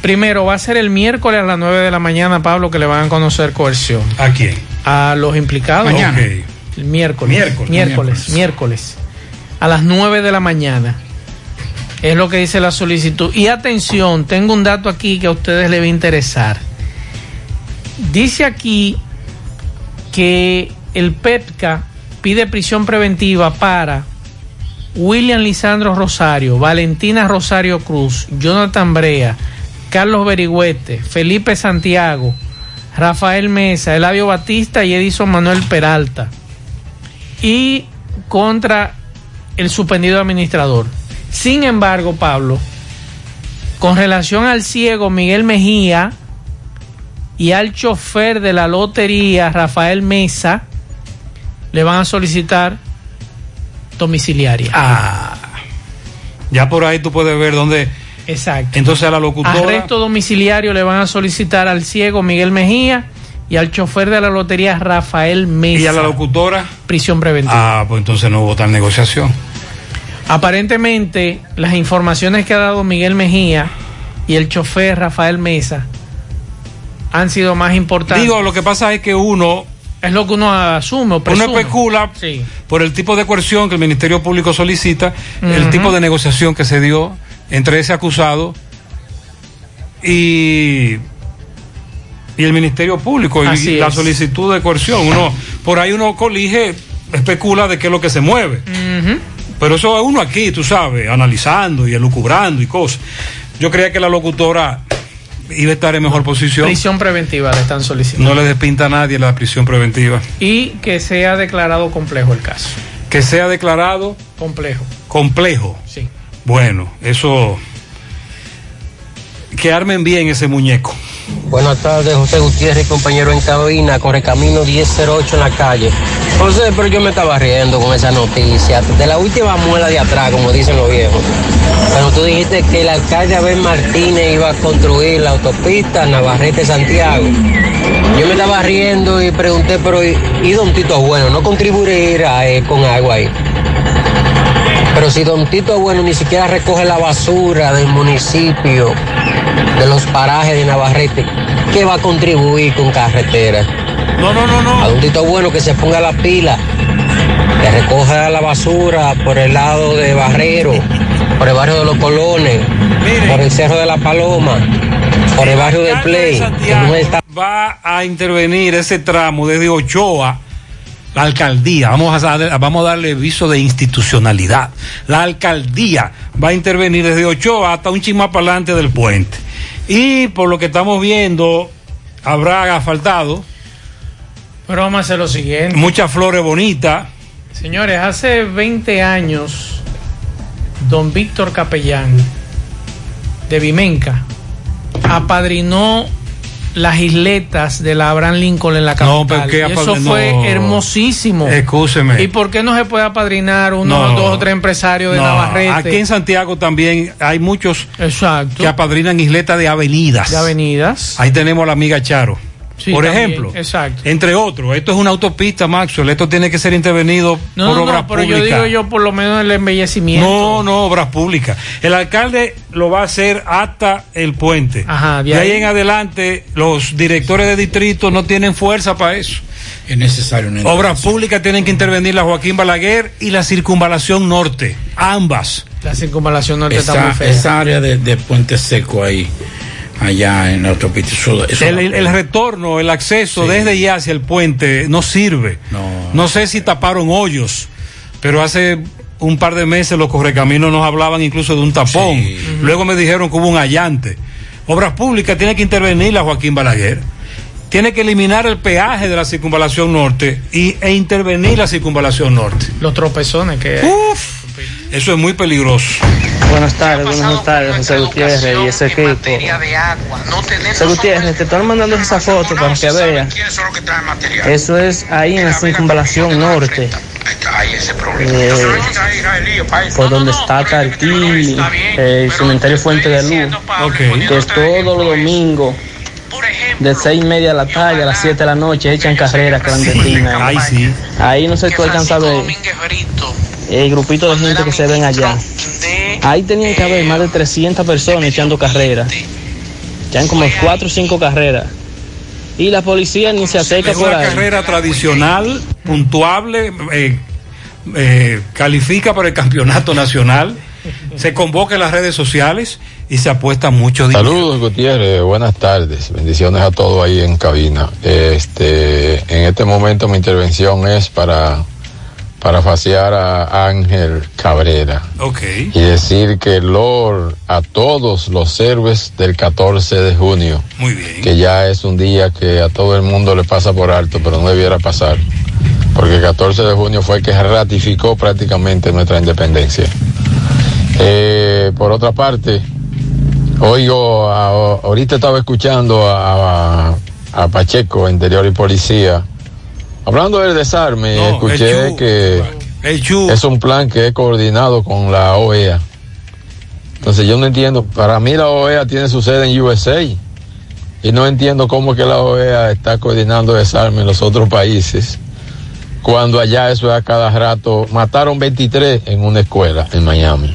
Primero, va a ser el miércoles a las 9 de la mañana, Pablo, que le van a conocer coerción. ¿A quién? A los implicados. Mañana. El miércoles. Miércoles. Miércoles. Miércoles. A las 9 de la mañana. Es lo que dice la solicitud. Y atención, tengo un dato aquí que a ustedes les va a interesar. Dice aquí que el PEPCA pide prisión preventiva para William Lisandro Rosario, Valentina Rosario Cruz, Jonathan Brea, Carlos Berigüete, Felipe Santiago, Rafael Mesa, Elavio Batista y Edison Manuel Peralta. Y contra el suspendido administrador. Sin embargo, Pablo, con relación al ciego Miguel Mejía y al chofer de la lotería Rafael Mesa, le van a solicitar domiciliaria. Ah, ya por ahí tú puedes ver dónde. Exacto. Entonces a la locutora. Arresto domiciliario le van a solicitar al ciego Miguel Mejía y al chofer de la lotería Rafael Mesa. Y a la locutora. Prisión preventiva. Ah, pues entonces no hubo tal negociación. Aparentemente, las informaciones que ha dado Miguel Mejía y el chofer Rafael Mesa han sido más importantes. Digo, lo que pasa es que uno. Es lo que uno asume o Uno presume. especula Sí. por el tipo de coerción que el Ministerio Público solicita, el tipo de negociación que se dio entre ese acusado y, y el Ministerio Público y, la solicitud de coerción. Uno, por ahí uno colige, especula de qué es lo que se mueve. Ujú. Pero eso es uno aquí, tú sabes, analizando y elucubrando y cosas. Yo creía que la locutora iba a estar en mejor posición. Prisión preventiva le están solicitando. No le despinta a nadie la prisión preventiva. Y que sea declarado complejo el caso. Que sea declarado Complejo. complejo. Sí. Bueno, eso. Que armen bien ese muñeco. Buenas tardes, José Gutiérrez, compañero en cabina, Correcamino 1008 en la calle. José, pero yo me estaba riendo con esa noticia, de la última muela de atrás, como dicen los viejos. Cuando tú dijiste que el alcalde Abel Martínez iba a construir la autopista Navarrete-Santiago, yo me estaba riendo y pregunté, pero ¿y, Don Tito Bueno no contribuirá eh, con agua ahí? Pero si Don Tito Bueno ni siquiera recoge la basura del municipio, de los parajes de Navarrete, ¿qué va a contribuir con carretera? No, no, no, no. A Don Tito Bueno que se ponga la pila, que recoja la basura por el lado de Barrero, por el barrio de los Colones, por el Cerro de la Paloma, por el barrio de Play. está- Va a intervenir ese tramo desde Ochoa, la alcaldía. Vamos a, dar- vamos a darle viso de institucionalidad. La alcaldía va a intervenir desde Ochoa hasta un chisma para adelante del puente. Y por lo que estamos viendo, habrá asfaltado Pero vamos a hacer lo siguiente. muchas flores bonitas. Señores, hace 20 años, don Víctor Capellán de Vimenca apadrinó las isletas de la Abraham Lincoln en la capital. No, pero ¿qué Y eso fue hermosísimo. Excúseme. ¿Y por qué no se puede apadrinar uno, No. dos o tres empresarios de Navarrete? Aquí en Santiago también hay muchos Exacto. que apadrinan isletas de avenidas. De avenidas. Ahí tenemos a la amiga Charo. Sí, por también, ejemplo, exacto. entre otros, esto es una autopista, Maxwell. Esto tiene que ser intervenido No, por no, obras no, pero públicas. yo digo yo por lo menos el embellecimiento. No, no, obras públicas. El alcalde lo va a hacer hasta el puente. Ajá, de ahí ahí- en adelante, los directores de distrito no tienen fuerza para eso. Es necesario una Obras públicas tienen que intervenir la Joaquín Balaguer y la circunvalación norte. Ambas. La circunvalación norte está muy Esa, fea. esa área de, de Puente Seco ahí, allá en la autopista. Eso El, el- el retorno, el acceso Sí. desde allá hacia el puente no sirve. No. sé si taparon hoyos, pero hace un par de meses los correcaminos nos hablaban incluso de un tapón. Luego me dijeron que hubo un allante. Obras públicas tiene que intervenir la Joaquín Balaguer. Tiene que eliminar el peaje de la circunvalación norte y, e intervenir la circunvalación norte. Los tropezones que hay. Uf, eso es muy peligroso. Buenas tardes, buenas tardes, José Gutiérrez y ese equipo. José Gutiérrez, te están mandando esa foto para que veas. Eso es ahí en la circunvalación norte. Eh, por donde está Tartí, eh, el cementerio Fuente de Luz, que es todos los domingos, de seis y media de la tarde a las 7 de la noche, echan carreras clandestinas. Ahí sí. Ahí no sé si tú alcanzas a ver el grupito de gente que se ven allá. Ahí tenían que haber más de 300 personas echando carreras. Echan como 4 o 5 carreras. Y la policía ni se acerca Es por una ahí. carrera tradicional, puntuable, eh, eh, califica para el campeonato nacional, se convoca en las redes sociales y se apuesta mucho dinero. Saludos Gutiérrez, buenas tardes, bendiciones a todos ahí en cabina. Este, en este momento mi intervención es para para faciar a Ángel Cabrera Ok. y decir que Lord a todos los héroes del 14 de junio, Muy bien. que ya es un día que a todo el mundo le pasa por alto, pero no debiera pasar, porque el 14 de junio fue el que ratificó prácticamente nuestra independencia. Eh, por otra parte, oigo, a- ahorita estaba escuchando a, a- Pacheco, Interior y Policía, hablando del desarme, No, escuché el que El es un plan que es coordinado con la OEA. Entonces yo no entiendo, para mí la OEA tiene su sede en USA y no entiendo cómo es que la OEA está coordinando desarme en los otros países cuando allá eso es a cada rato. Mataron 23 en una escuela en Miami.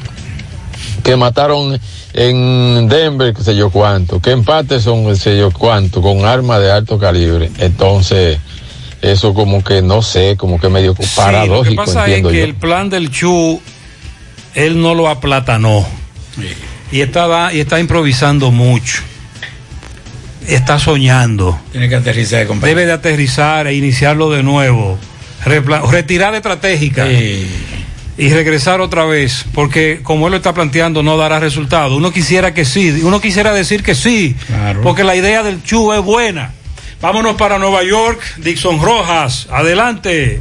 Que mataron en Denver, qué sé yo cuánto. Que en Patterson, qué sé yo cuánto, con armas de alto calibre. Entonces, eso como que no sé, como que medio Sí, lo que paradójico, pasa es que yo. el plan del Chu, él no lo aplatanó. Y está, da- y está improvisando mucho. Está soñando. Tiene que aterrizar, compañero. Debe de aterrizar e iniciarlo de nuevo. Repla- retirar estratégica. Y regresar otra vez, porque como él lo está planteando no dará resultado. Uno quisiera que sí, uno quisiera decir que sí, porque la idea del Chu es buena. Vámonos para Nueva York, Dixon Rojas, adelante.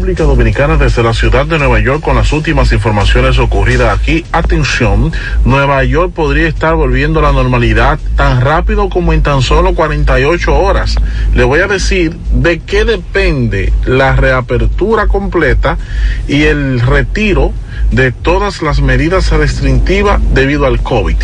República Dominicana desde la ciudad de Nueva York con las últimas informaciones ocurridas aquí. Atención, Nueva York podría estar volviendo a la normalidad tan rápido como en tan solo 48 horas. Le voy a decir de qué depende la reapertura completa y el retiro de todas las medidas restrictivas debido al COVID.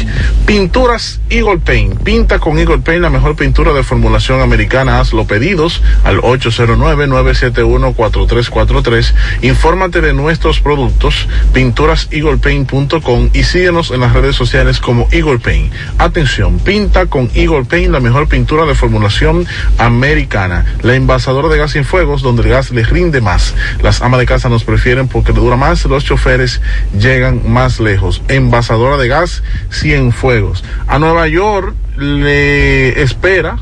Pinturas Eagle Paint. Pinta con Eagle Paint la mejor pintura de formulación americana. Hazlo pedidos al 809-971-4343. Infórmate de nuestros productos, pinturaseaglepaint.com y síguenos en las redes sociales como Eagle Paint. Atención, pinta con Eagle Paint la mejor pintura de formulación americana. La envasadora de gas sin fuegos donde el gas les rinde más. Las amas de casa nos prefieren porque le dura más. Los choferes llegan más lejos. Envasadora de gas sin fuegos. A Nueva York le espera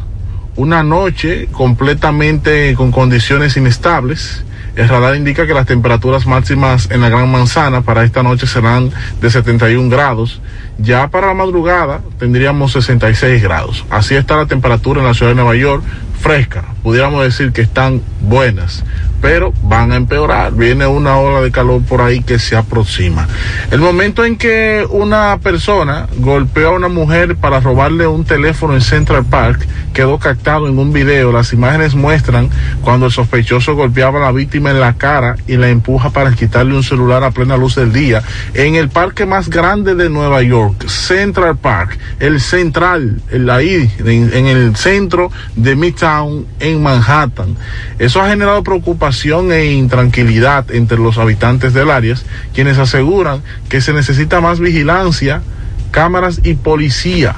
una noche completamente con condiciones inestables. El radar indica que las temperaturas máximas en la Gran Manzana para esta noche serán de 71 grados. Ya para la madrugada tendríamos 66 grados. Así está la temperatura en la ciudad de Nueva York frescas, pudiéramos decir que están buenas, pero van a empeorar. Viene una ola de calor por ahí que se aproxima. El momento en que una persona golpeó a una mujer para robarle un teléfono en Central Park quedó captado en un video. Las imágenes muestran cuando el sospechoso golpeaba a la víctima en la cara y la empuja para quitarle un celular a plena luz del día en el parque más grande de Nueva York, Central Park, el central, el ahí, en, en el centro de Midtown en Manhattan. Eso ha generado e intranquilidad entre los habitantes del área, quienes aseguran que se necesita más vigilancia, cámaras y policía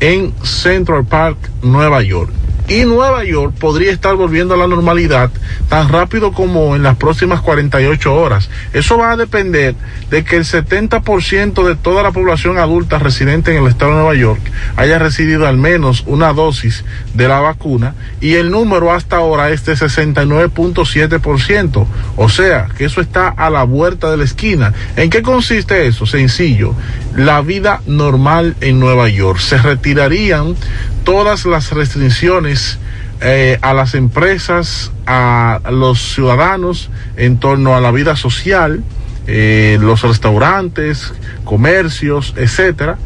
en Central Park, Nueva York. Y Nueva York podría estar volviendo a la normalidad tan rápido como en las próximas 48 horas. Eso va a depender de que el 70% de toda la población adulta residente en el estado de Nueva York haya recibido al menos una dosis de la vacuna y el número hasta ahora es de 69.7%. O sea, que eso está a la vuelta de la esquina. ¿En qué consiste eso? Sencillo. La vida normal en Nueva York. Se retirarían todas las restricciones eh, a las empresas, a los ciudadanos en torno a la vida social, eh, los restaurantes, comercios, etcétera.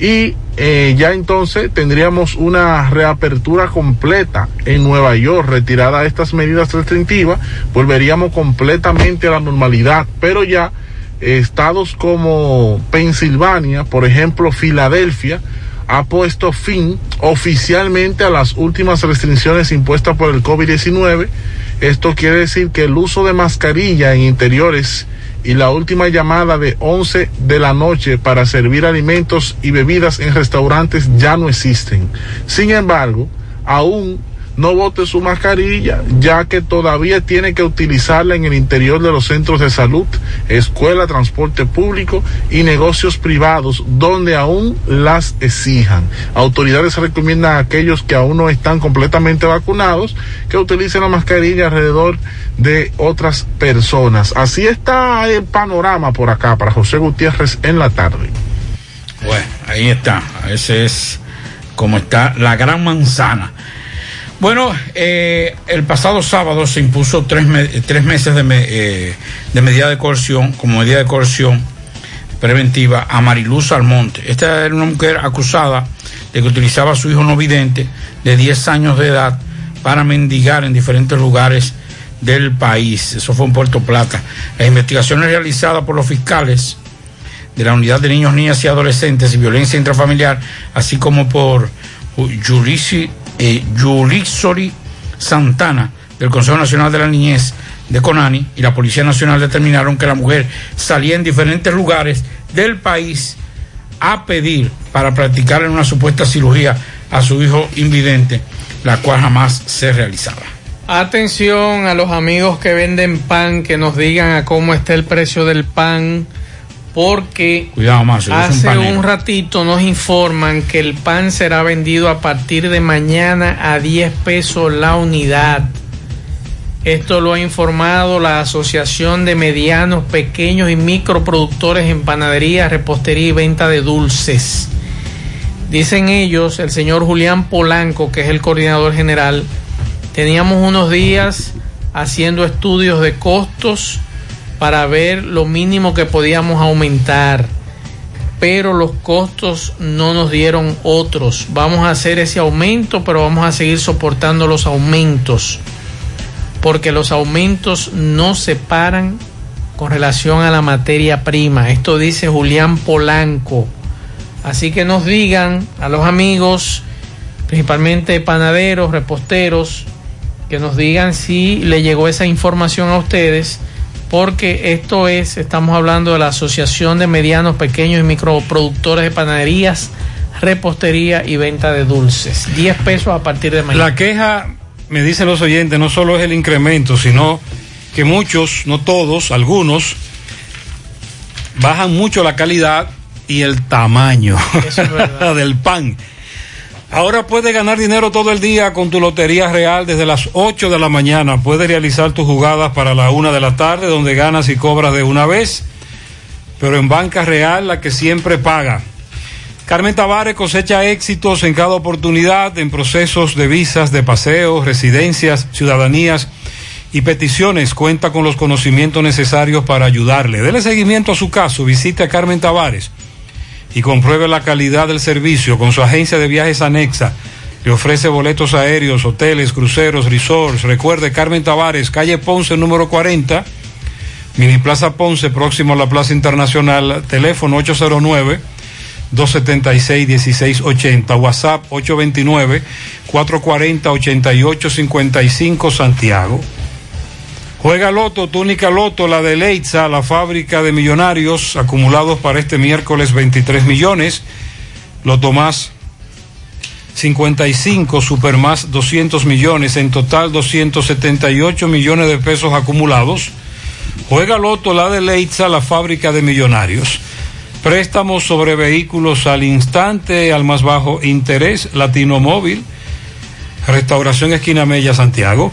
Y eh, ya entonces tendríamos una reapertura completa en Nueva York, retirada estas medidas restrictivas, volveríamos completamente a la normalidad, pero ya estados como Pensilvania, por ejemplo, Filadelfia, ha puesto fin oficialmente a las últimas restricciones impuestas por el COVID-19. Esto quiere decir que el uso de mascarilla en interiores y la última llamada de 11 de la noche para servir alimentos y bebidas en restaurantes ya no existen. Sin embargo, aún no bote su mascarilla, ya que todavía tiene que utilizarla en el interior de los centros de salud, escuela, transporte público y negocios privados, donde aún las exijan. Autoridades recomiendan a aquellos que aún no están completamente vacunados que utilicen la mascarilla alrededor de otras personas. Así está el panorama por acá para José Gutiérrez en la tarde. Bueno, ahí está. Ese es como está la gran manzana. Bueno, eh, el pasado sábado se impuso tres, tres meses eh, de medida de coerción, como medida de coerción preventiva a Mariluz Almonte. Esta era una mujer acusada de que utilizaba a su hijo no vidente de 10 años de edad para mendigar en diferentes lugares del país. Eso fue en Puerto Plata. Las investigaciones realizadas por los fiscales de la Unidad de Niños, Niñas y Adolescentes y Violencia Intrafamiliar, así como por Yulisi, eh, Santana del Consejo Nacional de la Niñez de Conani y la Policía Nacional determinaron que la mujer salía en diferentes lugares del país a pedir para practicar en una supuesta cirugía a su hijo invidente, la cual jamás se realizaba. Atención a los amigos que venden pan, que nos digan a cómo está el precio del pan, porque Cuidado un hace un ratito nos informan que el pan será vendido a partir de mañana a 10 pesos la unidad. Esto lo ha informado la Asociación de Medianos, Pequeños y Microproductores en Panadería, Repostería y Venta de Dulces. Dicen ellos, el señor Julián Polanco, que es el coordinador general, teníamos unos días haciendo estudios de costos para ver lo mínimo que podíamos aumentar, pero los costos no nos dieron otros. Vamos a hacer ese aumento, pero vamos a seguir soportando los aumentos, porque los aumentos no se paran con relación a la materia prima. Esto dice Julián Polanco. Así que nos digan a los amigos, principalmente panaderos, reposteros, que nos digan si le llegó esa información a ustedes, porque esto es, estamos hablando de la Asociación de Medianos, Pequeños y Microproductores de Panaderías, Repostería y Venta de Dulces. 10 pesos a partir de mañana. La queja, me dicen los oyentes, no solo es el incremento, sino que muchos, no todos, algunos, bajan mucho la calidad y el tamaño del pan. Ahora puedes ganar dinero todo el día con tu Lotería Real desde las 8 de la mañana. Puedes realizar tus jugadas para la 1 de la tarde donde ganas y cobras de una vez, pero en Banca Real la que siempre paga. Carmen Tavares cosecha éxitos en cada oportunidad en procesos de visas, de paseos, residencias, ciudadanías y peticiones. Cuenta con los conocimientos necesarios para ayudarle. Dele seguimiento a su caso. Visite a Carmen Tavares y compruebe la calidad del servicio con su agencia de viajes anexa. Le ofrece boletos aéreos, hoteles, cruceros, resorts. Recuerde Carmen Tavares, calle Ponce número 40, Mini Plaza Ponce, próximo a la Plaza Internacional, teléfono 809 276-1680, WhatsApp 829-440-8855 Santiago. Juega Loto, túnica Loto, la de Leitza, la fábrica de millonarios, acumulados para este miércoles 23 millones. Loto más 55, Super más 200 millones, en total 278 millones de pesos acumulados. Juega Loto, la de Leitza, la fábrica de millonarios. Préstamos sobre vehículos al instante, al más bajo interés, Latino Móvil, Restauración Esquina Mella, Santiago,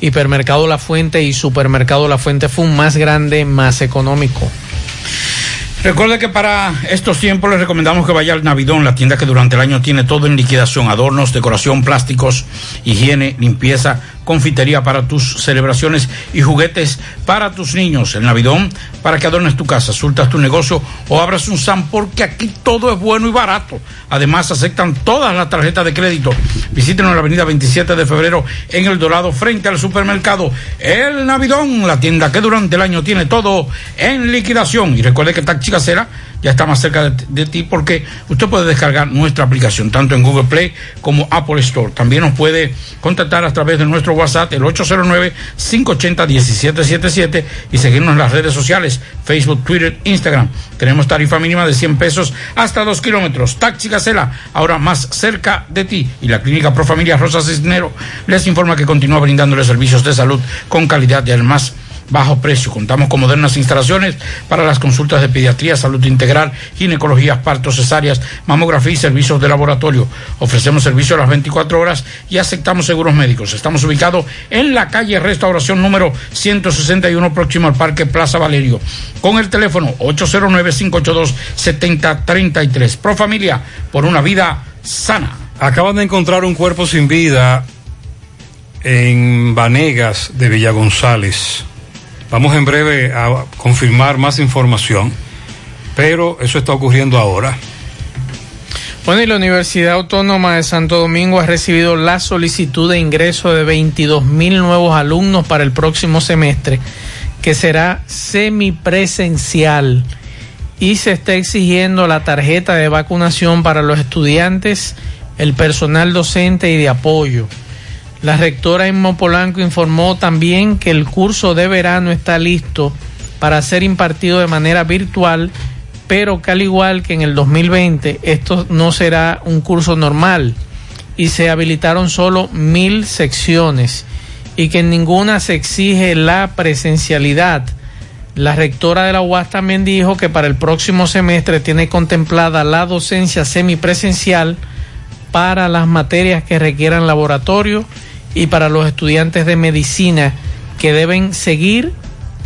Hipermercado La Fuente y Supermercado La Fuente Fun más grande, más económico. Recuerde que para estos tiempos les recomendamos que vaya al Navidón, la tienda que durante el año tiene todo en liquidación, adornos, decoración, plásticos, higiene, limpieza, confitería para tus celebraciones y juguetes para tus niños. El Navidón para que adornes tu casa, surtas tu negocio o abras un SAM porque aquí todo es bueno y barato. Además aceptan todas las tarjetas de crédito. Visítenos en la avenida 27 de febrero en El Dorado frente al supermercado El Navidón, la tienda que durante el año tiene todo en liquidación. Y recuerde que Taxi Casera ya está más cerca de, ti porque usted puede descargar nuestra aplicación tanto en Google Play como Apple Store. También nos puede contactar a través de nuestro WhatsApp el 809-580-1777 y seguirnos en las redes sociales Facebook, Twitter, Instagram. Tenemos tarifa mínima de 100 pesos hasta 2 kilómetros. Taxi Gacela, ahora más cerca de ti. Y la Clínica Pro Familia Rosa Cisnero les informa que continúa brindándole servicios de salud con calidad y además bajo precio. Contamos con modernas instalaciones para las consultas de pediatría, salud integral, ginecología, partos, cesáreas, mamografía y servicios de laboratorio. Ofrecemos servicio a las 24 horas y aceptamos seguros médicos. Estamos ubicados en la calle Restauración número 161, próximo al Parque Plaza Valerio, con el teléfono 809-582-7033. Pro Familia, por una vida sana. Acaban de encontrar un cuerpo sin vida en Vanegas de Villa González. Vamos en breve a confirmar más información, pero eso está ocurriendo ahora. Bueno, y la Universidad Autónoma de Santo Domingo ha recibido la solicitud de ingreso de 22 mil nuevos alumnos para el próximo semestre, que será semipresencial. Y se está exigiendo la tarjeta de vacunación para los estudiantes, el personal docente y de apoyo. La rectora Inmo Polanco informó también que el curso de verano está listo para ser impartido de manera virtual, pero que al igual que en el 2020, esto no será un curso normal y se habilitaron solo mil secciones y que en ninguna se exige la presencialidad. La rectora de la UAS también dijo que para el próximo semestre tiene contemplada la docencia semipresencial para las materias que requieran laboratorio y para los estudiantes de medicina que deben seguir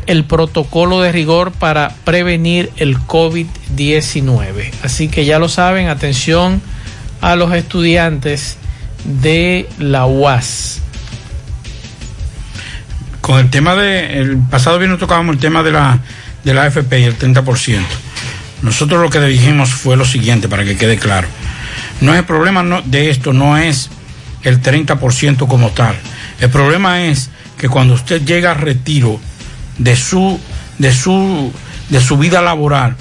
el protocolo de rigor para prevenir el COVID-19. Así que ya lo saben, atención a los estudiantes de la UAS. Con el tema de, el pasado viernes tocábamos el tema de la, de la AFP y el 30%. Nosotros lo que dijimos fue lo siguiente, para que quede claro. No es el problema no, de esto, no es el 30% como tal. El problema es que cuando usted llega a retiro de su, de su, de su vida laboral,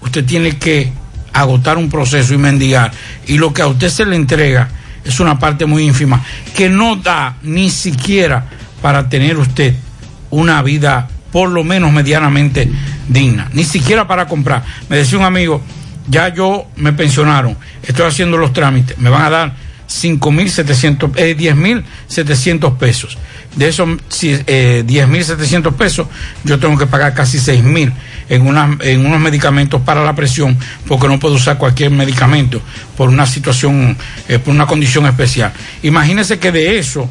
usted tiene que agotar un proceso y mendigar. Y lo que a usted se le entrega es una parte muy ínfima que no da ni siquiera para tener usted una vida por lo menos medianamente digna, ni siquiera para comprar. Me decía un amigo, ya yo me pensionaron, estoy haciendo los trámites, me van a dar 5.700, eh, 10.700 pesos. De esos si, eh, 10.700 pesos, yo tengo que pagar casi 6.000 en, en unos medicamentos para la presión, porque no puedo usar cualquier medicamento por una situación, eh, por una condición especial. Imagínese que de eso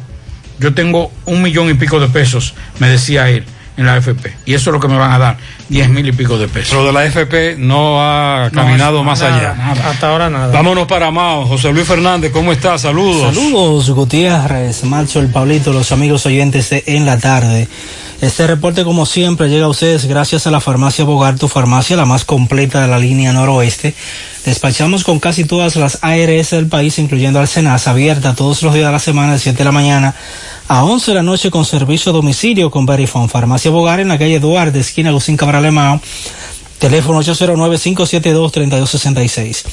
yo tengo un millón y pico de pesos, me decía él, en la AFP. Y eso es lo que me van a dar, 10 mil y pico de pesos. Pero de la FP no ha caminado más allá. Hasta ahora nada. Vámonos para Mao. José Luis Fernández, ¿cómo estás? Saludos. Saludos, Gutiérrez, Marcho, el Pablito, los amigos oyentes de En la Tarde. Este reporte, como siempre, llega a ustedes gracias a la farmacia Bogar, tu farmacia, la más completa de la línea noroeste. Despachamos con casi todas las ARS del país, incluyendo Alcenas, abierta todos los días de la semana, de 7 de la mañana a 11 de la noche con servicio a domicilio con Verifone. Farmacia Bogar en la calle Duarte, esquina Agustín Cabral Emao. Teléfono 809-572-3266.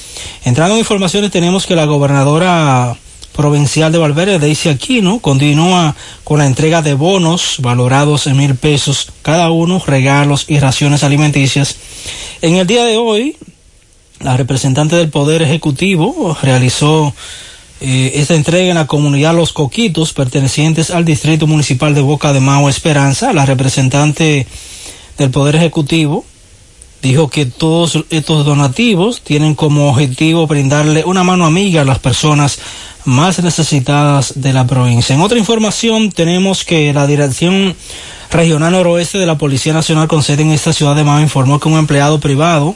Entrando en informaciones, tenemos que la gobernadora provincial de Valverde, Daisy Aquino, continúa con la entrega de bonos valorados en mil pesos cada uno, regalos y raciones alimenticias. En el día de hoy, la representante del Poder Ejecutivo realizó eh, esta entrega en la comunidad Los Coquitos, pertenecientes al Distrito Municipal de Boca de Mao Esperanza. La representante del Poder Ejecutivo dijo que todos estos donativos tienen como objetivo brindarle una mano amiga a las personas más necesitadas de la provincia. En otra información tenemos que la Dirección Regional Noroeste de la Policía Nacional con sede en esta ciudad de Mao informó que un empleado privado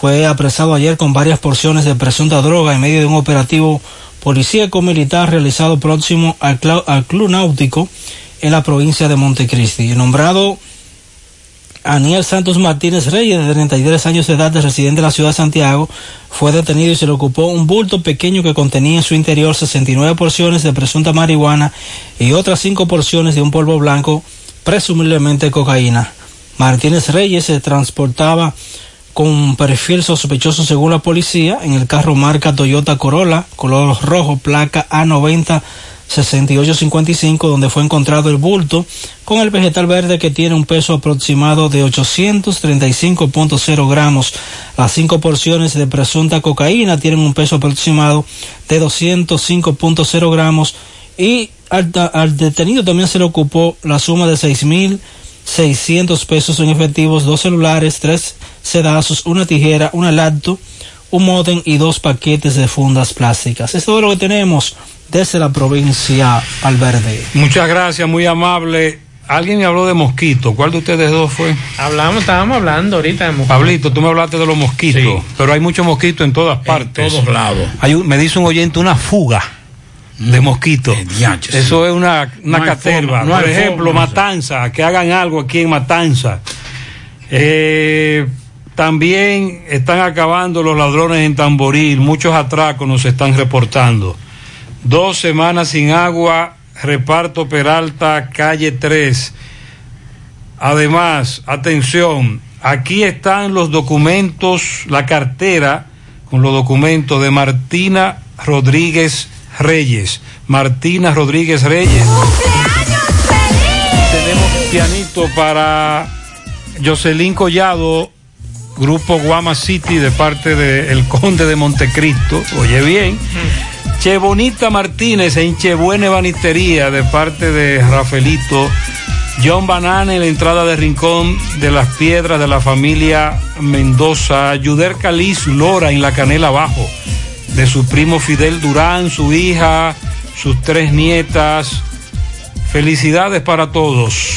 fue apresado ayer con varias porciones de presunta droga en medio de un operativo policíaco militar realizado próximo al, al Club Náutico en la provincia de Montecristi. Nombrado Aniel Santos Martínez Reyes, de 33 años de edad, de residente de la ciudad de Santiago, fue detenido y se le ocupó un bulto pequeño que contenía en su interior 69 porciones de presunta marihuana y otras 5 porciones de un polvo blanco, presumiblemente cocaína. Martínez Reyes se transportaba con un perfil sospechoso según la policía en el carro marca Toyota Corolla, color rojo, placa A90 6855, donde fue encontrado el bulto con el vegetal verde que tiene un peso aproximado de 835.0 gramos. Las cinco porciones de presunta cocaína tienen un peso aproximado de 205.0 gramos y al, detenido también se le ocupó la suma de 6.600 pesos en efectivos, dos celulares, tres sedazos, una tijera, una lacto, un modem y dos paquetes de fundas plásticas. Es todo lo que tenemos desde la provincia Valverde. Muchas gracias, muy amable. Alguien me habló de mosquitos. ¿Cuál de ustedes dos fue? Hablamos, estábamos hablando ahorita de mosquitos. Pablito, tú me hablaste de los mosquitos, pero hay muchos mosquitos en todas partes. todos lados. Hay un- me dice un oyente una fuga de mosquitos. Eso es una, una No caterva. forma, no Por ejemplo, forma, Matanza, que hagan algo aquí en Matanza. Eh, también están acabando los ladrones en Tamboril. Muchos atracos nos están reportando. Dos semanas sin agua, reparto Peralta, calle 3. Además, atención, aquí están los documentos, la cartera con los documentos de Martina Rodríguez Reyes. Martina Rodríguez Reyes. Tenemos pianito para Jocelyn Collado, Grupo Guama City de parte del Conde de Montecristo. Oye bien. Che Bonita Martínez en Che Buena Banistería de parte de Rafaelito. John Banana en la entrada de Rincón de las Piedras de la familia Mendoza. Yuder Caliz Lora en la Canela Abajo de su primo Fidel Durán, su hija, sus tres nietas. Felicidades para todos.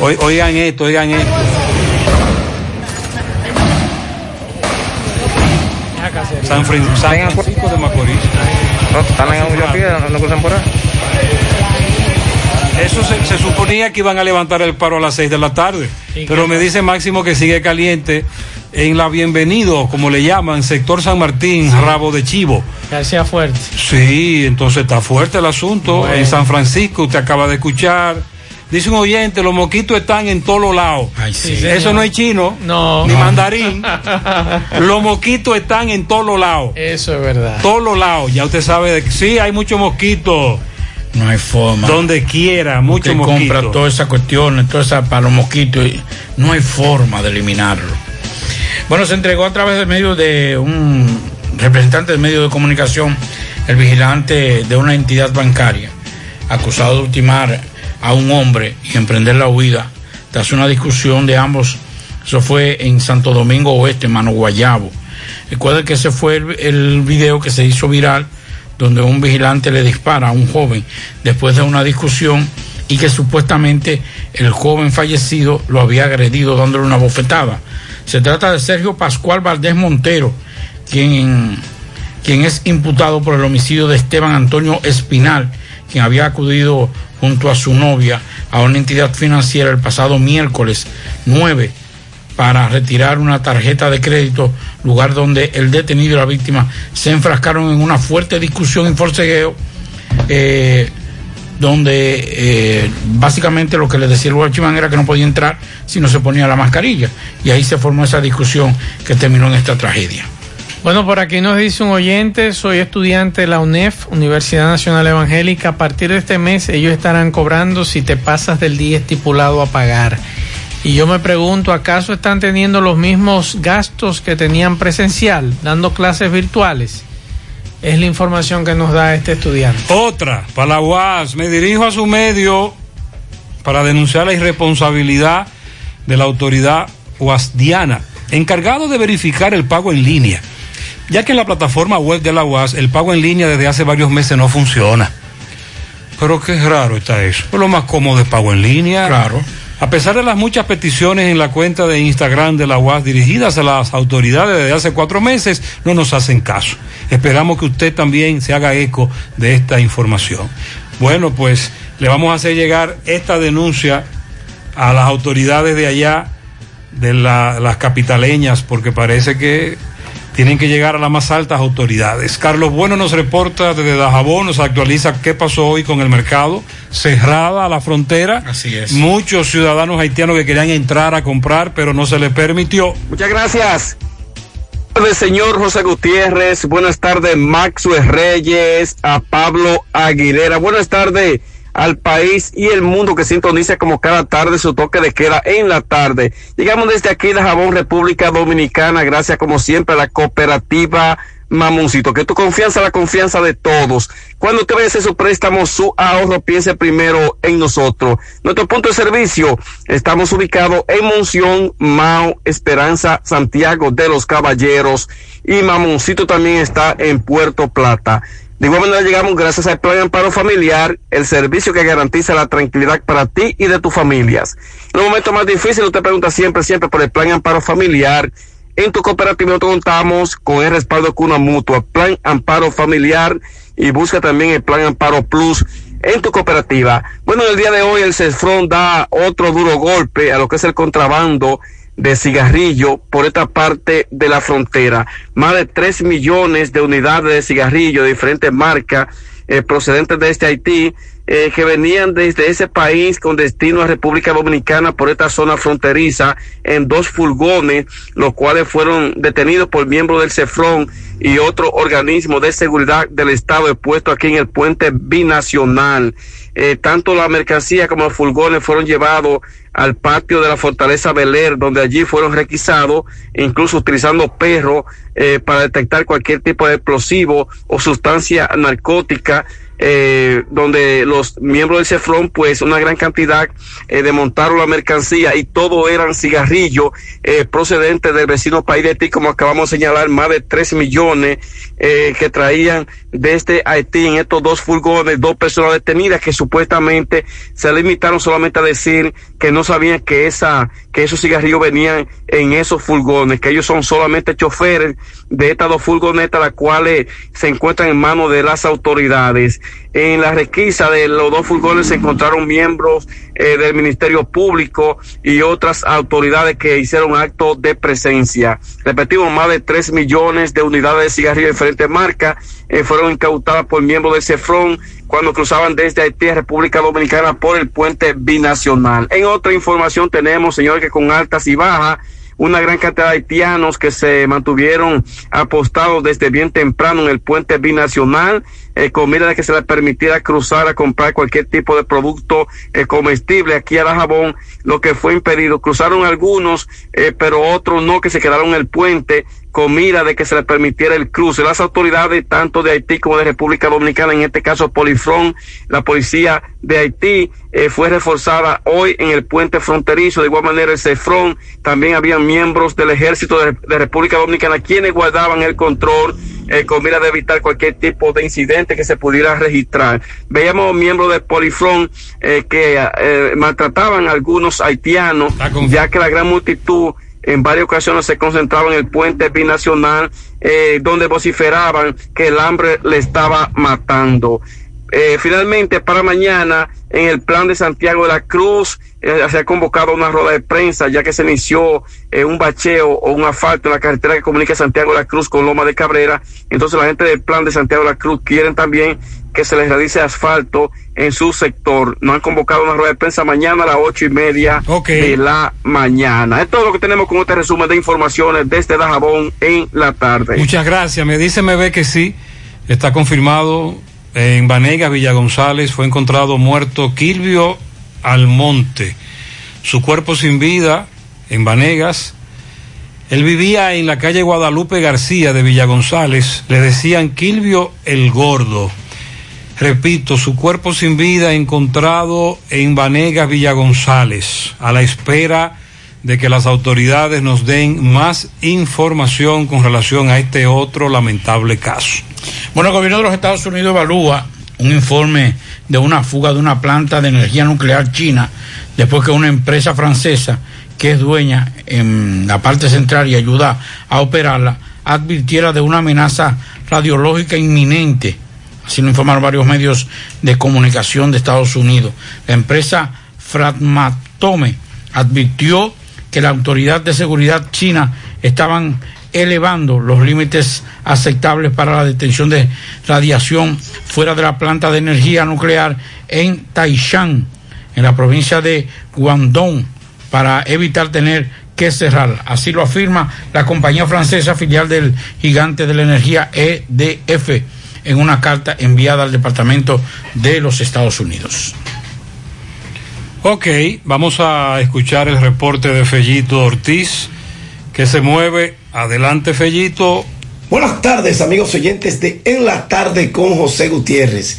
Oi- Oigan esto, oigan esto. San, Fran- San Francisco de Macorís. Están en un pie, no cruzan por ahí. Eso se, se suponía que iban a levantar el paro a las 6 de la tarde. Pero me dice Máximo que sigue caliente en la Bienvenido, como le llaman, sector San Martín, Rabo de Chivo. García Fuerte. Sí, entonces está fuerte el asunto. Bueno. En San Francisco, usted acaba de escuchar. Dice un oyente, los mosquitos están en todos los lados. sí. Eso no es chino, No. ni mandarín. los mosquitos están en todos los lados. Eso es verdad. Todos los lados. Ya usted sabe de que sí, hay muchos mosquitos. No hay forma. Donde quiera, muchos Usted mosquitos. compra todas esas cuestiones, todas esas para los mosquitos. y no hay forma de eliminarlo. Bueno, se entregó a través del medio de un representante del medio de comunicación, el vigilante de una entidad bancaria, acusado de ultimar a un hombre y emprender la huida tras una discusión de ambos. Eso fue en Santo Domingo Oeste, Mano Guayabo. Recuerda que ese fue el, video que se hizo viral donde un vigilante le dispara a un joven después de una discusión y que supuestamente el joven fallecido lo había agredido dándole una bofetada. Se trata de Sergio Pascual Valdés Montero, quien, quien es imputado por el homicidio de Esteban Antonio Espinal, quien había acudido junto a su novia a una entidad financiera el pasado miércoles 9 para retirar una tarjeta de crédito, lugar donde el detenido y la víctima se enfrascaron en una fuerte discusión y forcegueo, eh, donde eh, básicamente lo que le decía el guachimán era que no podía entrar si no se ponía la mascarilla. Y ahí se formó esa discusión que terminó en esta tragedia. Bueno, por aquí nos dice un oyente, soy estudiante de la UNEF, Universidad Nacional Evangélica. A partir de este mes ellos estarán cobrando si te pasas del día estipulado a pagar. Y yo me pregunto, ¿acaso están teniendo los mismos gastos que tenían presencial, dando clases virtuales? Es la información que nos da este estudiante. Otra, para la UAS, me dirijo a su medio para denunciar la irresponsabilidad de la autoridad UASdiana, encargado de verificar el pago en línea, ya que en la plataforma web de la UAS el pago en línea desde hace varios meses no funciona. Pero qué raro está eso. Es lo más cómodo es pago en línea. Claro. A pesar de las muchas peticiones en la cuenta de Instagram de la UAS dirigidas a las autoridades desde hace cuatro meses, no nos hacen caso. Esperamos que usted también se haga eco de esta información. Bueno, pues le vamos a hacer llegar esta denuncia a las autoridades de allá, de la- las capitaleñas, porque parece que tienen que llegar a las más altas autoridades. Carlos Bueno nos reporta desde Dajabón, nos actualiza qué pasó hoy con el mercado, cerrada la frontera. Así es. Muchos ciudadanos haitianos que querían entrar a comprar, pero no se les permitió. Muchas gracias. Buenas tardes, señor José Gutiérrez. Buenas tardes, Maxwell Reyes, a Pablo Aguilera. Buenas tardes al país y el mundo que sintoniza como cada tarde su toque de queda en la tarde. Llegamos desde aquí de Jabón, República Dominicana, gracias como siempre a la cooperativa Mamoncito, que tu confianza, la confianza de todos. Cuando usted vaya a su préstamo, su ahorro, piense primero en nosotros. Nuestro punto de servicio, estamos ubicados en Monción, Mao, Esperanza, Santiago de los Caballeros y Mamoncito también está en Puerto Plata. De igual manera llegamos gracias al Plan Amparo Familiar, el servicio que garantiza la tranquilidad para ti y de tus familias. En los momentos más difíciles usted pregunta siempre, siempre por el Plan Amparo Familiar, En tu cooperativa nosotros contamos con el respaldo de Cuna Mutua, Plan Amparo Familiar y busca también el Plan Amparo Plus en tu cooperativa. Bueno, el día de hoy el CESFRON da otro duro golpe a lo que es el contrabando de cigarrillo por esta parte de la frontera. Más de 3 millones de unidades de cigarrillo de diferentes marcas eh, procedentes de este Haití eh, que venían desde ese país con destino a República Dominicana por esta zona fronteriza en dos furgones, los cuales fueron detenidos por miembros del CEFRON y otro organismo de seguridad del Estado expuesto aquí en el puente binacional. Eh, tanto la mercancía como los furgones fueron llevados al patio de la Fortaleza Beler, donde allí fueron requisados, incluso utilizando perros eh, para detectar cualquier tipo de explosivo o sustancia narcótica eh, donde los miembros del CEFRON, pues una gran cantidad eh, desmontaron la mercancía y todo eran cigarrillos eh, procedentes del vecino país de Haití, como acabamos de señalar, más de 3 millones eh, que traían desde Haití en estos dos furgones, dos personas detenidas que supuestamente se limitaron solamente a decir que no sabían que esa, que esos cigarrillos venían en esos furgones, que ellos son solamente choferes de estas dos furgonetas, las cuales se encuentran en manos de las autoridades. En la requisa de los dos furgones se encontraron miembros eh, del Ministerio Público y otras autoridades que hicieron actos de presencia. Repetimos, más de 3 millones de unidades de cigarrillos de diferentes marcas eh, fueron incautadas por miembros del CEFRON cuando cruzaban desde Haití a República Dominicana por el puente binacional. En otra información tenemos, señores, que con altas y bajas, una gran cantidad de haitianos que se mantuvieron apostados desde bien temprano en el puente binacional, eh, de que se les permitiera cruzar a comprar cualquier tipo de producto eh, comestible aquí a Dajabón, lo que fue impedido. Cruzaron algunos, eh, pero otros no, que se quedaron en el puente con mira de que se les permitiera el cruce. Las autoridades, tanto de Haití como de República Dominicana, en este caso Polifrón, la policía de Haití, eh, fue reforzada hoy en el puente fronterizo. De igual manera, el CEFRON, también habían miembros del ejército de, de República Dominicana quienes guardaban el control eh, con mira de evitar cualquier tipo de incidente que se pudiera registrar. Veíamos miembros del Polifrón eh, que eh, maltrataban a algunos haitianos, ya que la gran multitud en varias ocasiones se concentraba en el puente binacional, eh, donde vociferaban que el hambre le estaba matando. Eh, finalmente, para mañana, en el plan de Santiago de la Cruz, eh, se ha convocado una rueda de prensa, ya que se inició eh, un bacheo o un asfalto en la carretera que comunica Santiago de la Cruz con Loma de Cabrera. Entonces, la gente del plan de Santiago de la Cruz quieren también que se les realice asfalto en su sector. Nos han convocado una rueda de prensa mañana a las ocho y media de la mañana. Es todo lo que tenemos con este resumen de informaciones desde Dajabón en la tarde. Muchas gracias. Me dice, me ve que sí. Está confirmado. En Vanegas, Villa González, fue encontrado muerto Quilvio Almonte. Su cuerpo sin vida en Vanegas. Él vivía en la calle Guadalupe García de Villa González. Le decían Quilvio el Gordo. Repito, su cuerpo sin vida encontrado en Vanegas, Villa González, a la espera de que las autoridades nos den más información con relación a este otro lamentable caso. Bueno, el gobierno de los Estados Unidos evalúa un informe de una fuga de una planta de energía nuclear china después que una empresa francesa que es dueña en la parte central y ayuda a operarla advirtiera de una amenaza radiológica inminente. Así lo informaron varios medios de comunicación de Estados Unidos. La empresa Framatome advirtió que la autoridad de seguridad china estaban elevando los límites aceptables para la detención de radiación fuera de la planta de energía nuclear en Taishan, en la provincia de Guangdong, para evitar tener que cerrar. Así lo afirma la compañía francesa filial del gigante de la energía EDF en una carta enviada al Departamento de los Estados Unidos. Ok, vamos a escuchar el reporte de Fellito Ortiz, que se mueve. Adelante, Fellito. Buenas tardes, amigos oyentes de En la Tarde con José Gutiérrez.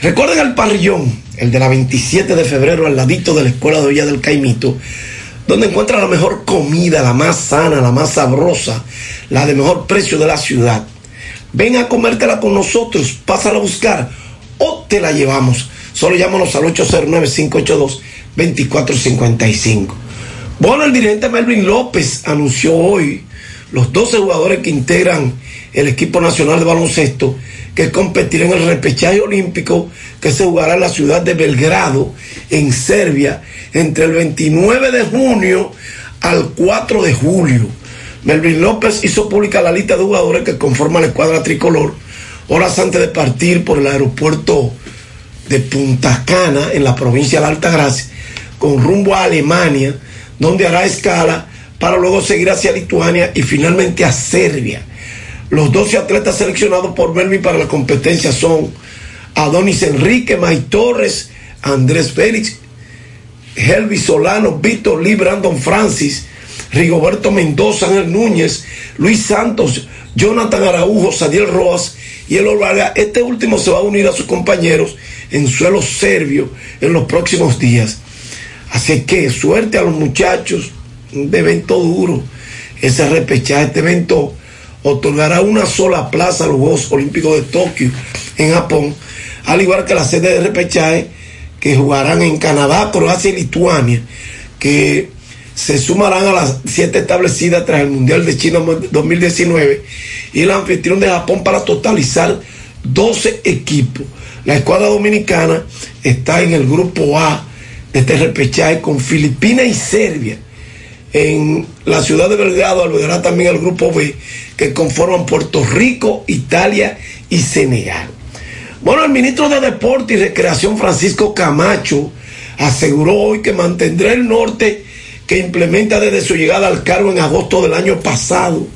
Recuerden al parrillón, el de la 27 de febrero, al ladito de la Escuela de Villa del Caimito, donde encuentra la mejor comida, la más sana, la más sabrosa, la de mejor precio de la ciudad. Ven a comértela con nosotros, pásala a buscar o te la llevamos. Solo llámanos al 809-582-2455. Bueno, el dirigente Melvin López anunció hoy los 12 jugadores que integran el equipo nacional de baloncesto que competirán en el repechaje olímpico que se jugará en la ciudad de Belgrado, en Serbia, entre el 29 de junio al 4 de julio. Melvin López hizo pública la lista de jugadores que conforman la escuadra tricolor horas antes de partir por el aeropuerto de Punta Cana, en la provincia de Altagracia, con rumbo a Alemania, donde hará escala para luego seguir hacia Lituania y finalmente a Serbia. Los 12 atletas seleccionados por Melvin para la competencia son Adonis Enrique, May Torres, Andrés Félix, Helvi Solano, Víctor Lee, Brandon Francis, Rigoberto Mendoza, Ángel Núñez, Luis Santos, Jonathan Araujo, Sadiel Roas y el Vargas. Este último se va a unir a sus compañeros en suelo serbio en los próximos días. Así que suerte a los muchachos, un evento duro, ese repechaje, este evento otorgará una sola plaza a los Juegos Olímpicos de Tokio en Japón, al igual que la sede de repechaje que jugarán en Canadá, Croacia y Lituania, que se sumarán a las siete establecidas tras el Mundial de China 2019 y el anfitrión de Japón para totalizar 12 equipos. La escuadra dominicana está en el grupo A de este repechaje con Filipinas y Serbia. En la ciudad de Belgrado albergará también el grupo B que conforman Puerto Rico, Italia y Senegal. Bueno, el ministro de Deporte y Recreación Francisco Camacho aseguró hoy que mantendrá el norte que implementa desde su llegada al cargo en agosto del año pasado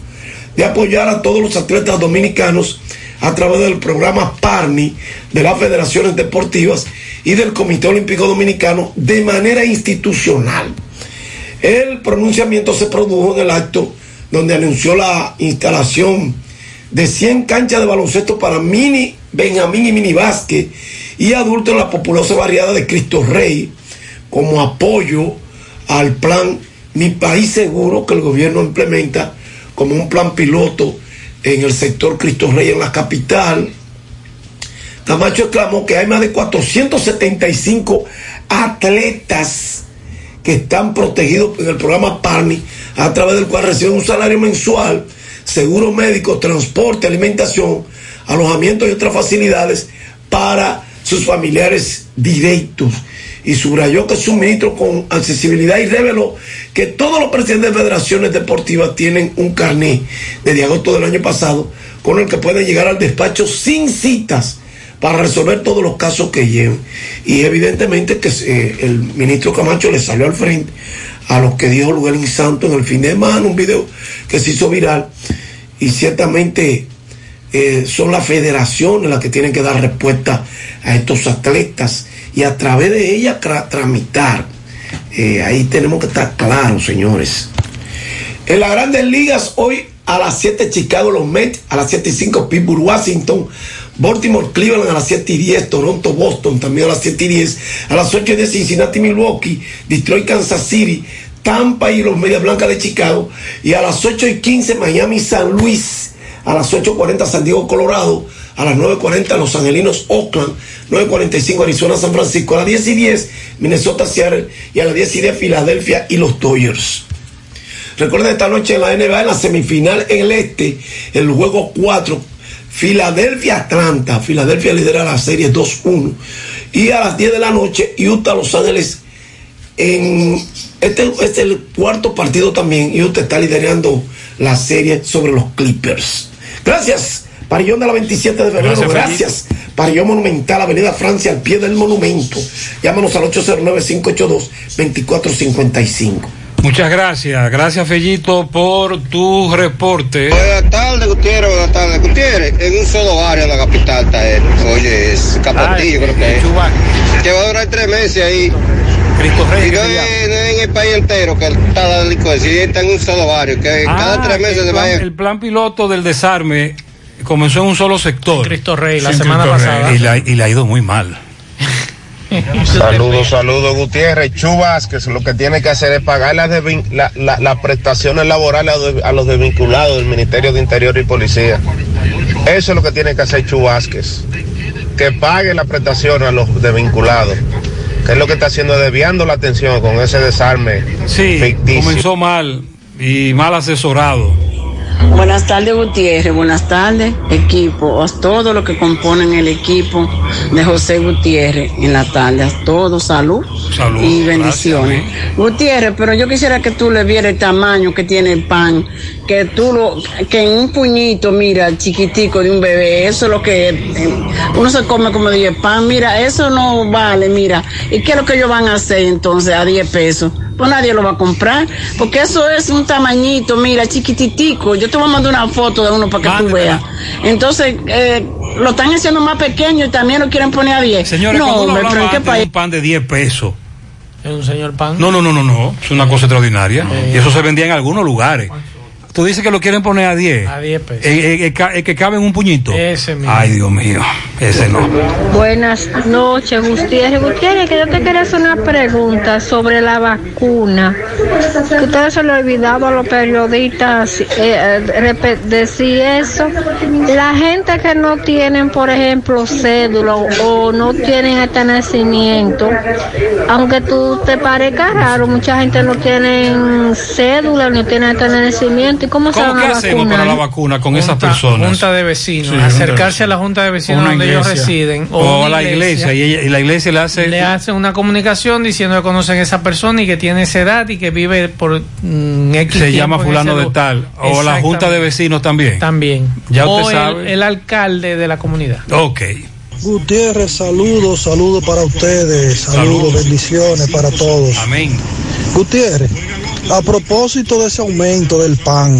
de apoyar a todos los atletas dominicanos a través del programa PARNI de las federaciones deportivas y del Comité Olímpico Dominicano de manera institucional. El pronunciamiento se produjo en el acto donde anunció la instalación de 100 canchas de baloncesto para mini Benjamín y mini básquet y adultos en la populosa barriada de Cristo Rey como apoyo al plan Mi País Seguro que el gobierno implementa como un plan piloto en el sector Cristo Rey en la capital. Camacho exclamó que hay más de 475 atletas que están protegidos en el programa PARNI, a través del cual reciben un salario mensual, seguro médico, transporte, alimentación, alojamiento y otras facilidades para sus familiares directos. Y subrayó que es un ministro con accesibilidad y reveló que todos los presidentes de federaciones deportivas tienen un carné desde agosto del año pasado con el que pueden llegar al despacho sin citas para resolver todos los casos que lleven. Y evidentemente que eh, el ministro Camacho le salió al frente a lo que dijo Luguelín Santo en el fin de semana, un video que se hizo viral. Y ciertamente eh, son las federaciones las que tienen que dar respuesta a estos atletas y a través de ellas tra- tramitar. Eh, ahí tenemos que estar claros, señores. En las grandes ligas, hoy a las 7 Chicago los Mets, a las 7 y 5 Pittsburgh, Washington, Baltimore, Cleveland a las 7 y 10, Toronto, Boston también a las 7 y 10, a las 8 y 10 Cincinnati, Milwaukee, Detroit, Kansas City, Tampa y los Medias Blancas de Chicago, y a las 8 y 15 Miami, San Luis, a las 8.40 San Diego, Colorado, a las 9.40 Los Angelinos, Oakland, 9.45 Arizona, San Francisco, a las 10 y 10 Minnesota, Seattle, y a las 10 y 10 Filadelfia y los Dodgers. Recuerden esta noche en la NBA, en la semifinal en el este, el juego 4, Filadelfia-Atlanta. Filadelfia lidera la serie 2-1. Y a las 10 de la noche, Utah-Los Ángeles. En este, este es el cuarto partido también. Utah está liderando la serie sobre los Clippers. Gracias. Parillón de la 27 de febrero. Gracias, Gracias. Parillón Monumental, Avenida Francia, al pie del monumento. Llámanos al 809-582-2455. Muchas gracias. Gracias, Fellito, por tu reporte. Buenas tardes, Gutiérrez. Buenas tardes, Gutiérrez. En un solo área de la capital está él. Oye, es Capotillo, creo que es. Que va a durar tres meses ahí. Cristo Rey. Y no es, no es en el país entero que está la delincuencia, y está en un solo barrio. Que cada Ah, tres meses el se plan, el plan piloto del desarme comenzó en un solo sector. Cristo Rey, la semana Cristo Rey. pasada. Y la, y le ha ido muy mal. Saludos, saludos, Gutiérrez. Chubas, que lo que tiene que hacer es pagar las, desvin- la- la- las prestaciones laborales a los- a los desvinculados del Ministerio de Interior y Policía. Eso es lo que tiene que hacer Chubasques. Que pague la prestación a los desvinculados. Que es lo que está haciendo, desviando la atención con ese desarme Sí, ficticio. comenzó mal y mal asesorado. Buenas tardes, Gutiérrez. Buenas tardes, equipo. A todos los que componen el equipo de José Gutiérrez en la tarde. A todos, salud, Salud, y bendiciones. Gutiérrez, pero yo quisiera que tú le vieras el tamaño que tiene el pan. Que tú lo, que en un puñito, mira, chiquitico de un bebé, eso es lo que eh, uno se come como 10 pan. Mira, eso no vale, mira. ¿Y qué es lo que ellos van a hacer entonces a 10 pesos? Pues nadie lo va a comprar, porque eso es un tamañito, mira, chiquititico. Yo te voy a mandar una foto de uno para que tú veas. Entonces, eh, lo están haciendo más pequeño y también lo quieren poner a 10. Señores, no, cuando uno hombre, pero ¿en hablaba qué país? un pan de 10 pesos. Es un señor pan. No, no, no, no, no. Es una cosa extraordinaria. Y eso se vendía en algunos lugares. Tú dices que lo quieren poner a 10. A 10 pesos. El, el- el ca- el que cabe en un puñito. Ese mismo. Ay, Dios mío. Ese no. Buenas noches, Gutiérrez. Gutiérrez, que yo te quería hacer una pregunta sobre la vacuna. Que ustedes se lo han olvidado a los periodistas eh, eh, decir eso. La gente que no tienen, por ejemplo, cédula o, no tienen este nacimiento, aunque tú te parezca raro, mucha gente no tiene cédula, no tiene este nacimiento. ¿Y cómo se ¿Cómo hacemos para la vacuna con esas personas? Junta de vecinos, Sí, junta de acercarse a la junta de vecinos Una donde ellos iglesia. residen. O, a la iglesia. y, ella- y la iglesia le hace. le hacen una comunicación diciendo que conocen a esa persona y que tiene esa edad y que vive por mm, X se llama fulano de tal. O la junta de vecinos también. También. Ya o usted el- sabe. El, alcalde de la comunidad. Ok. Gutiérrez, saludos, saludos para ustedes, saludos, Saludos. bendiciones para todos. Amén. Gutiérrez, a propósito de ese aumento del pan,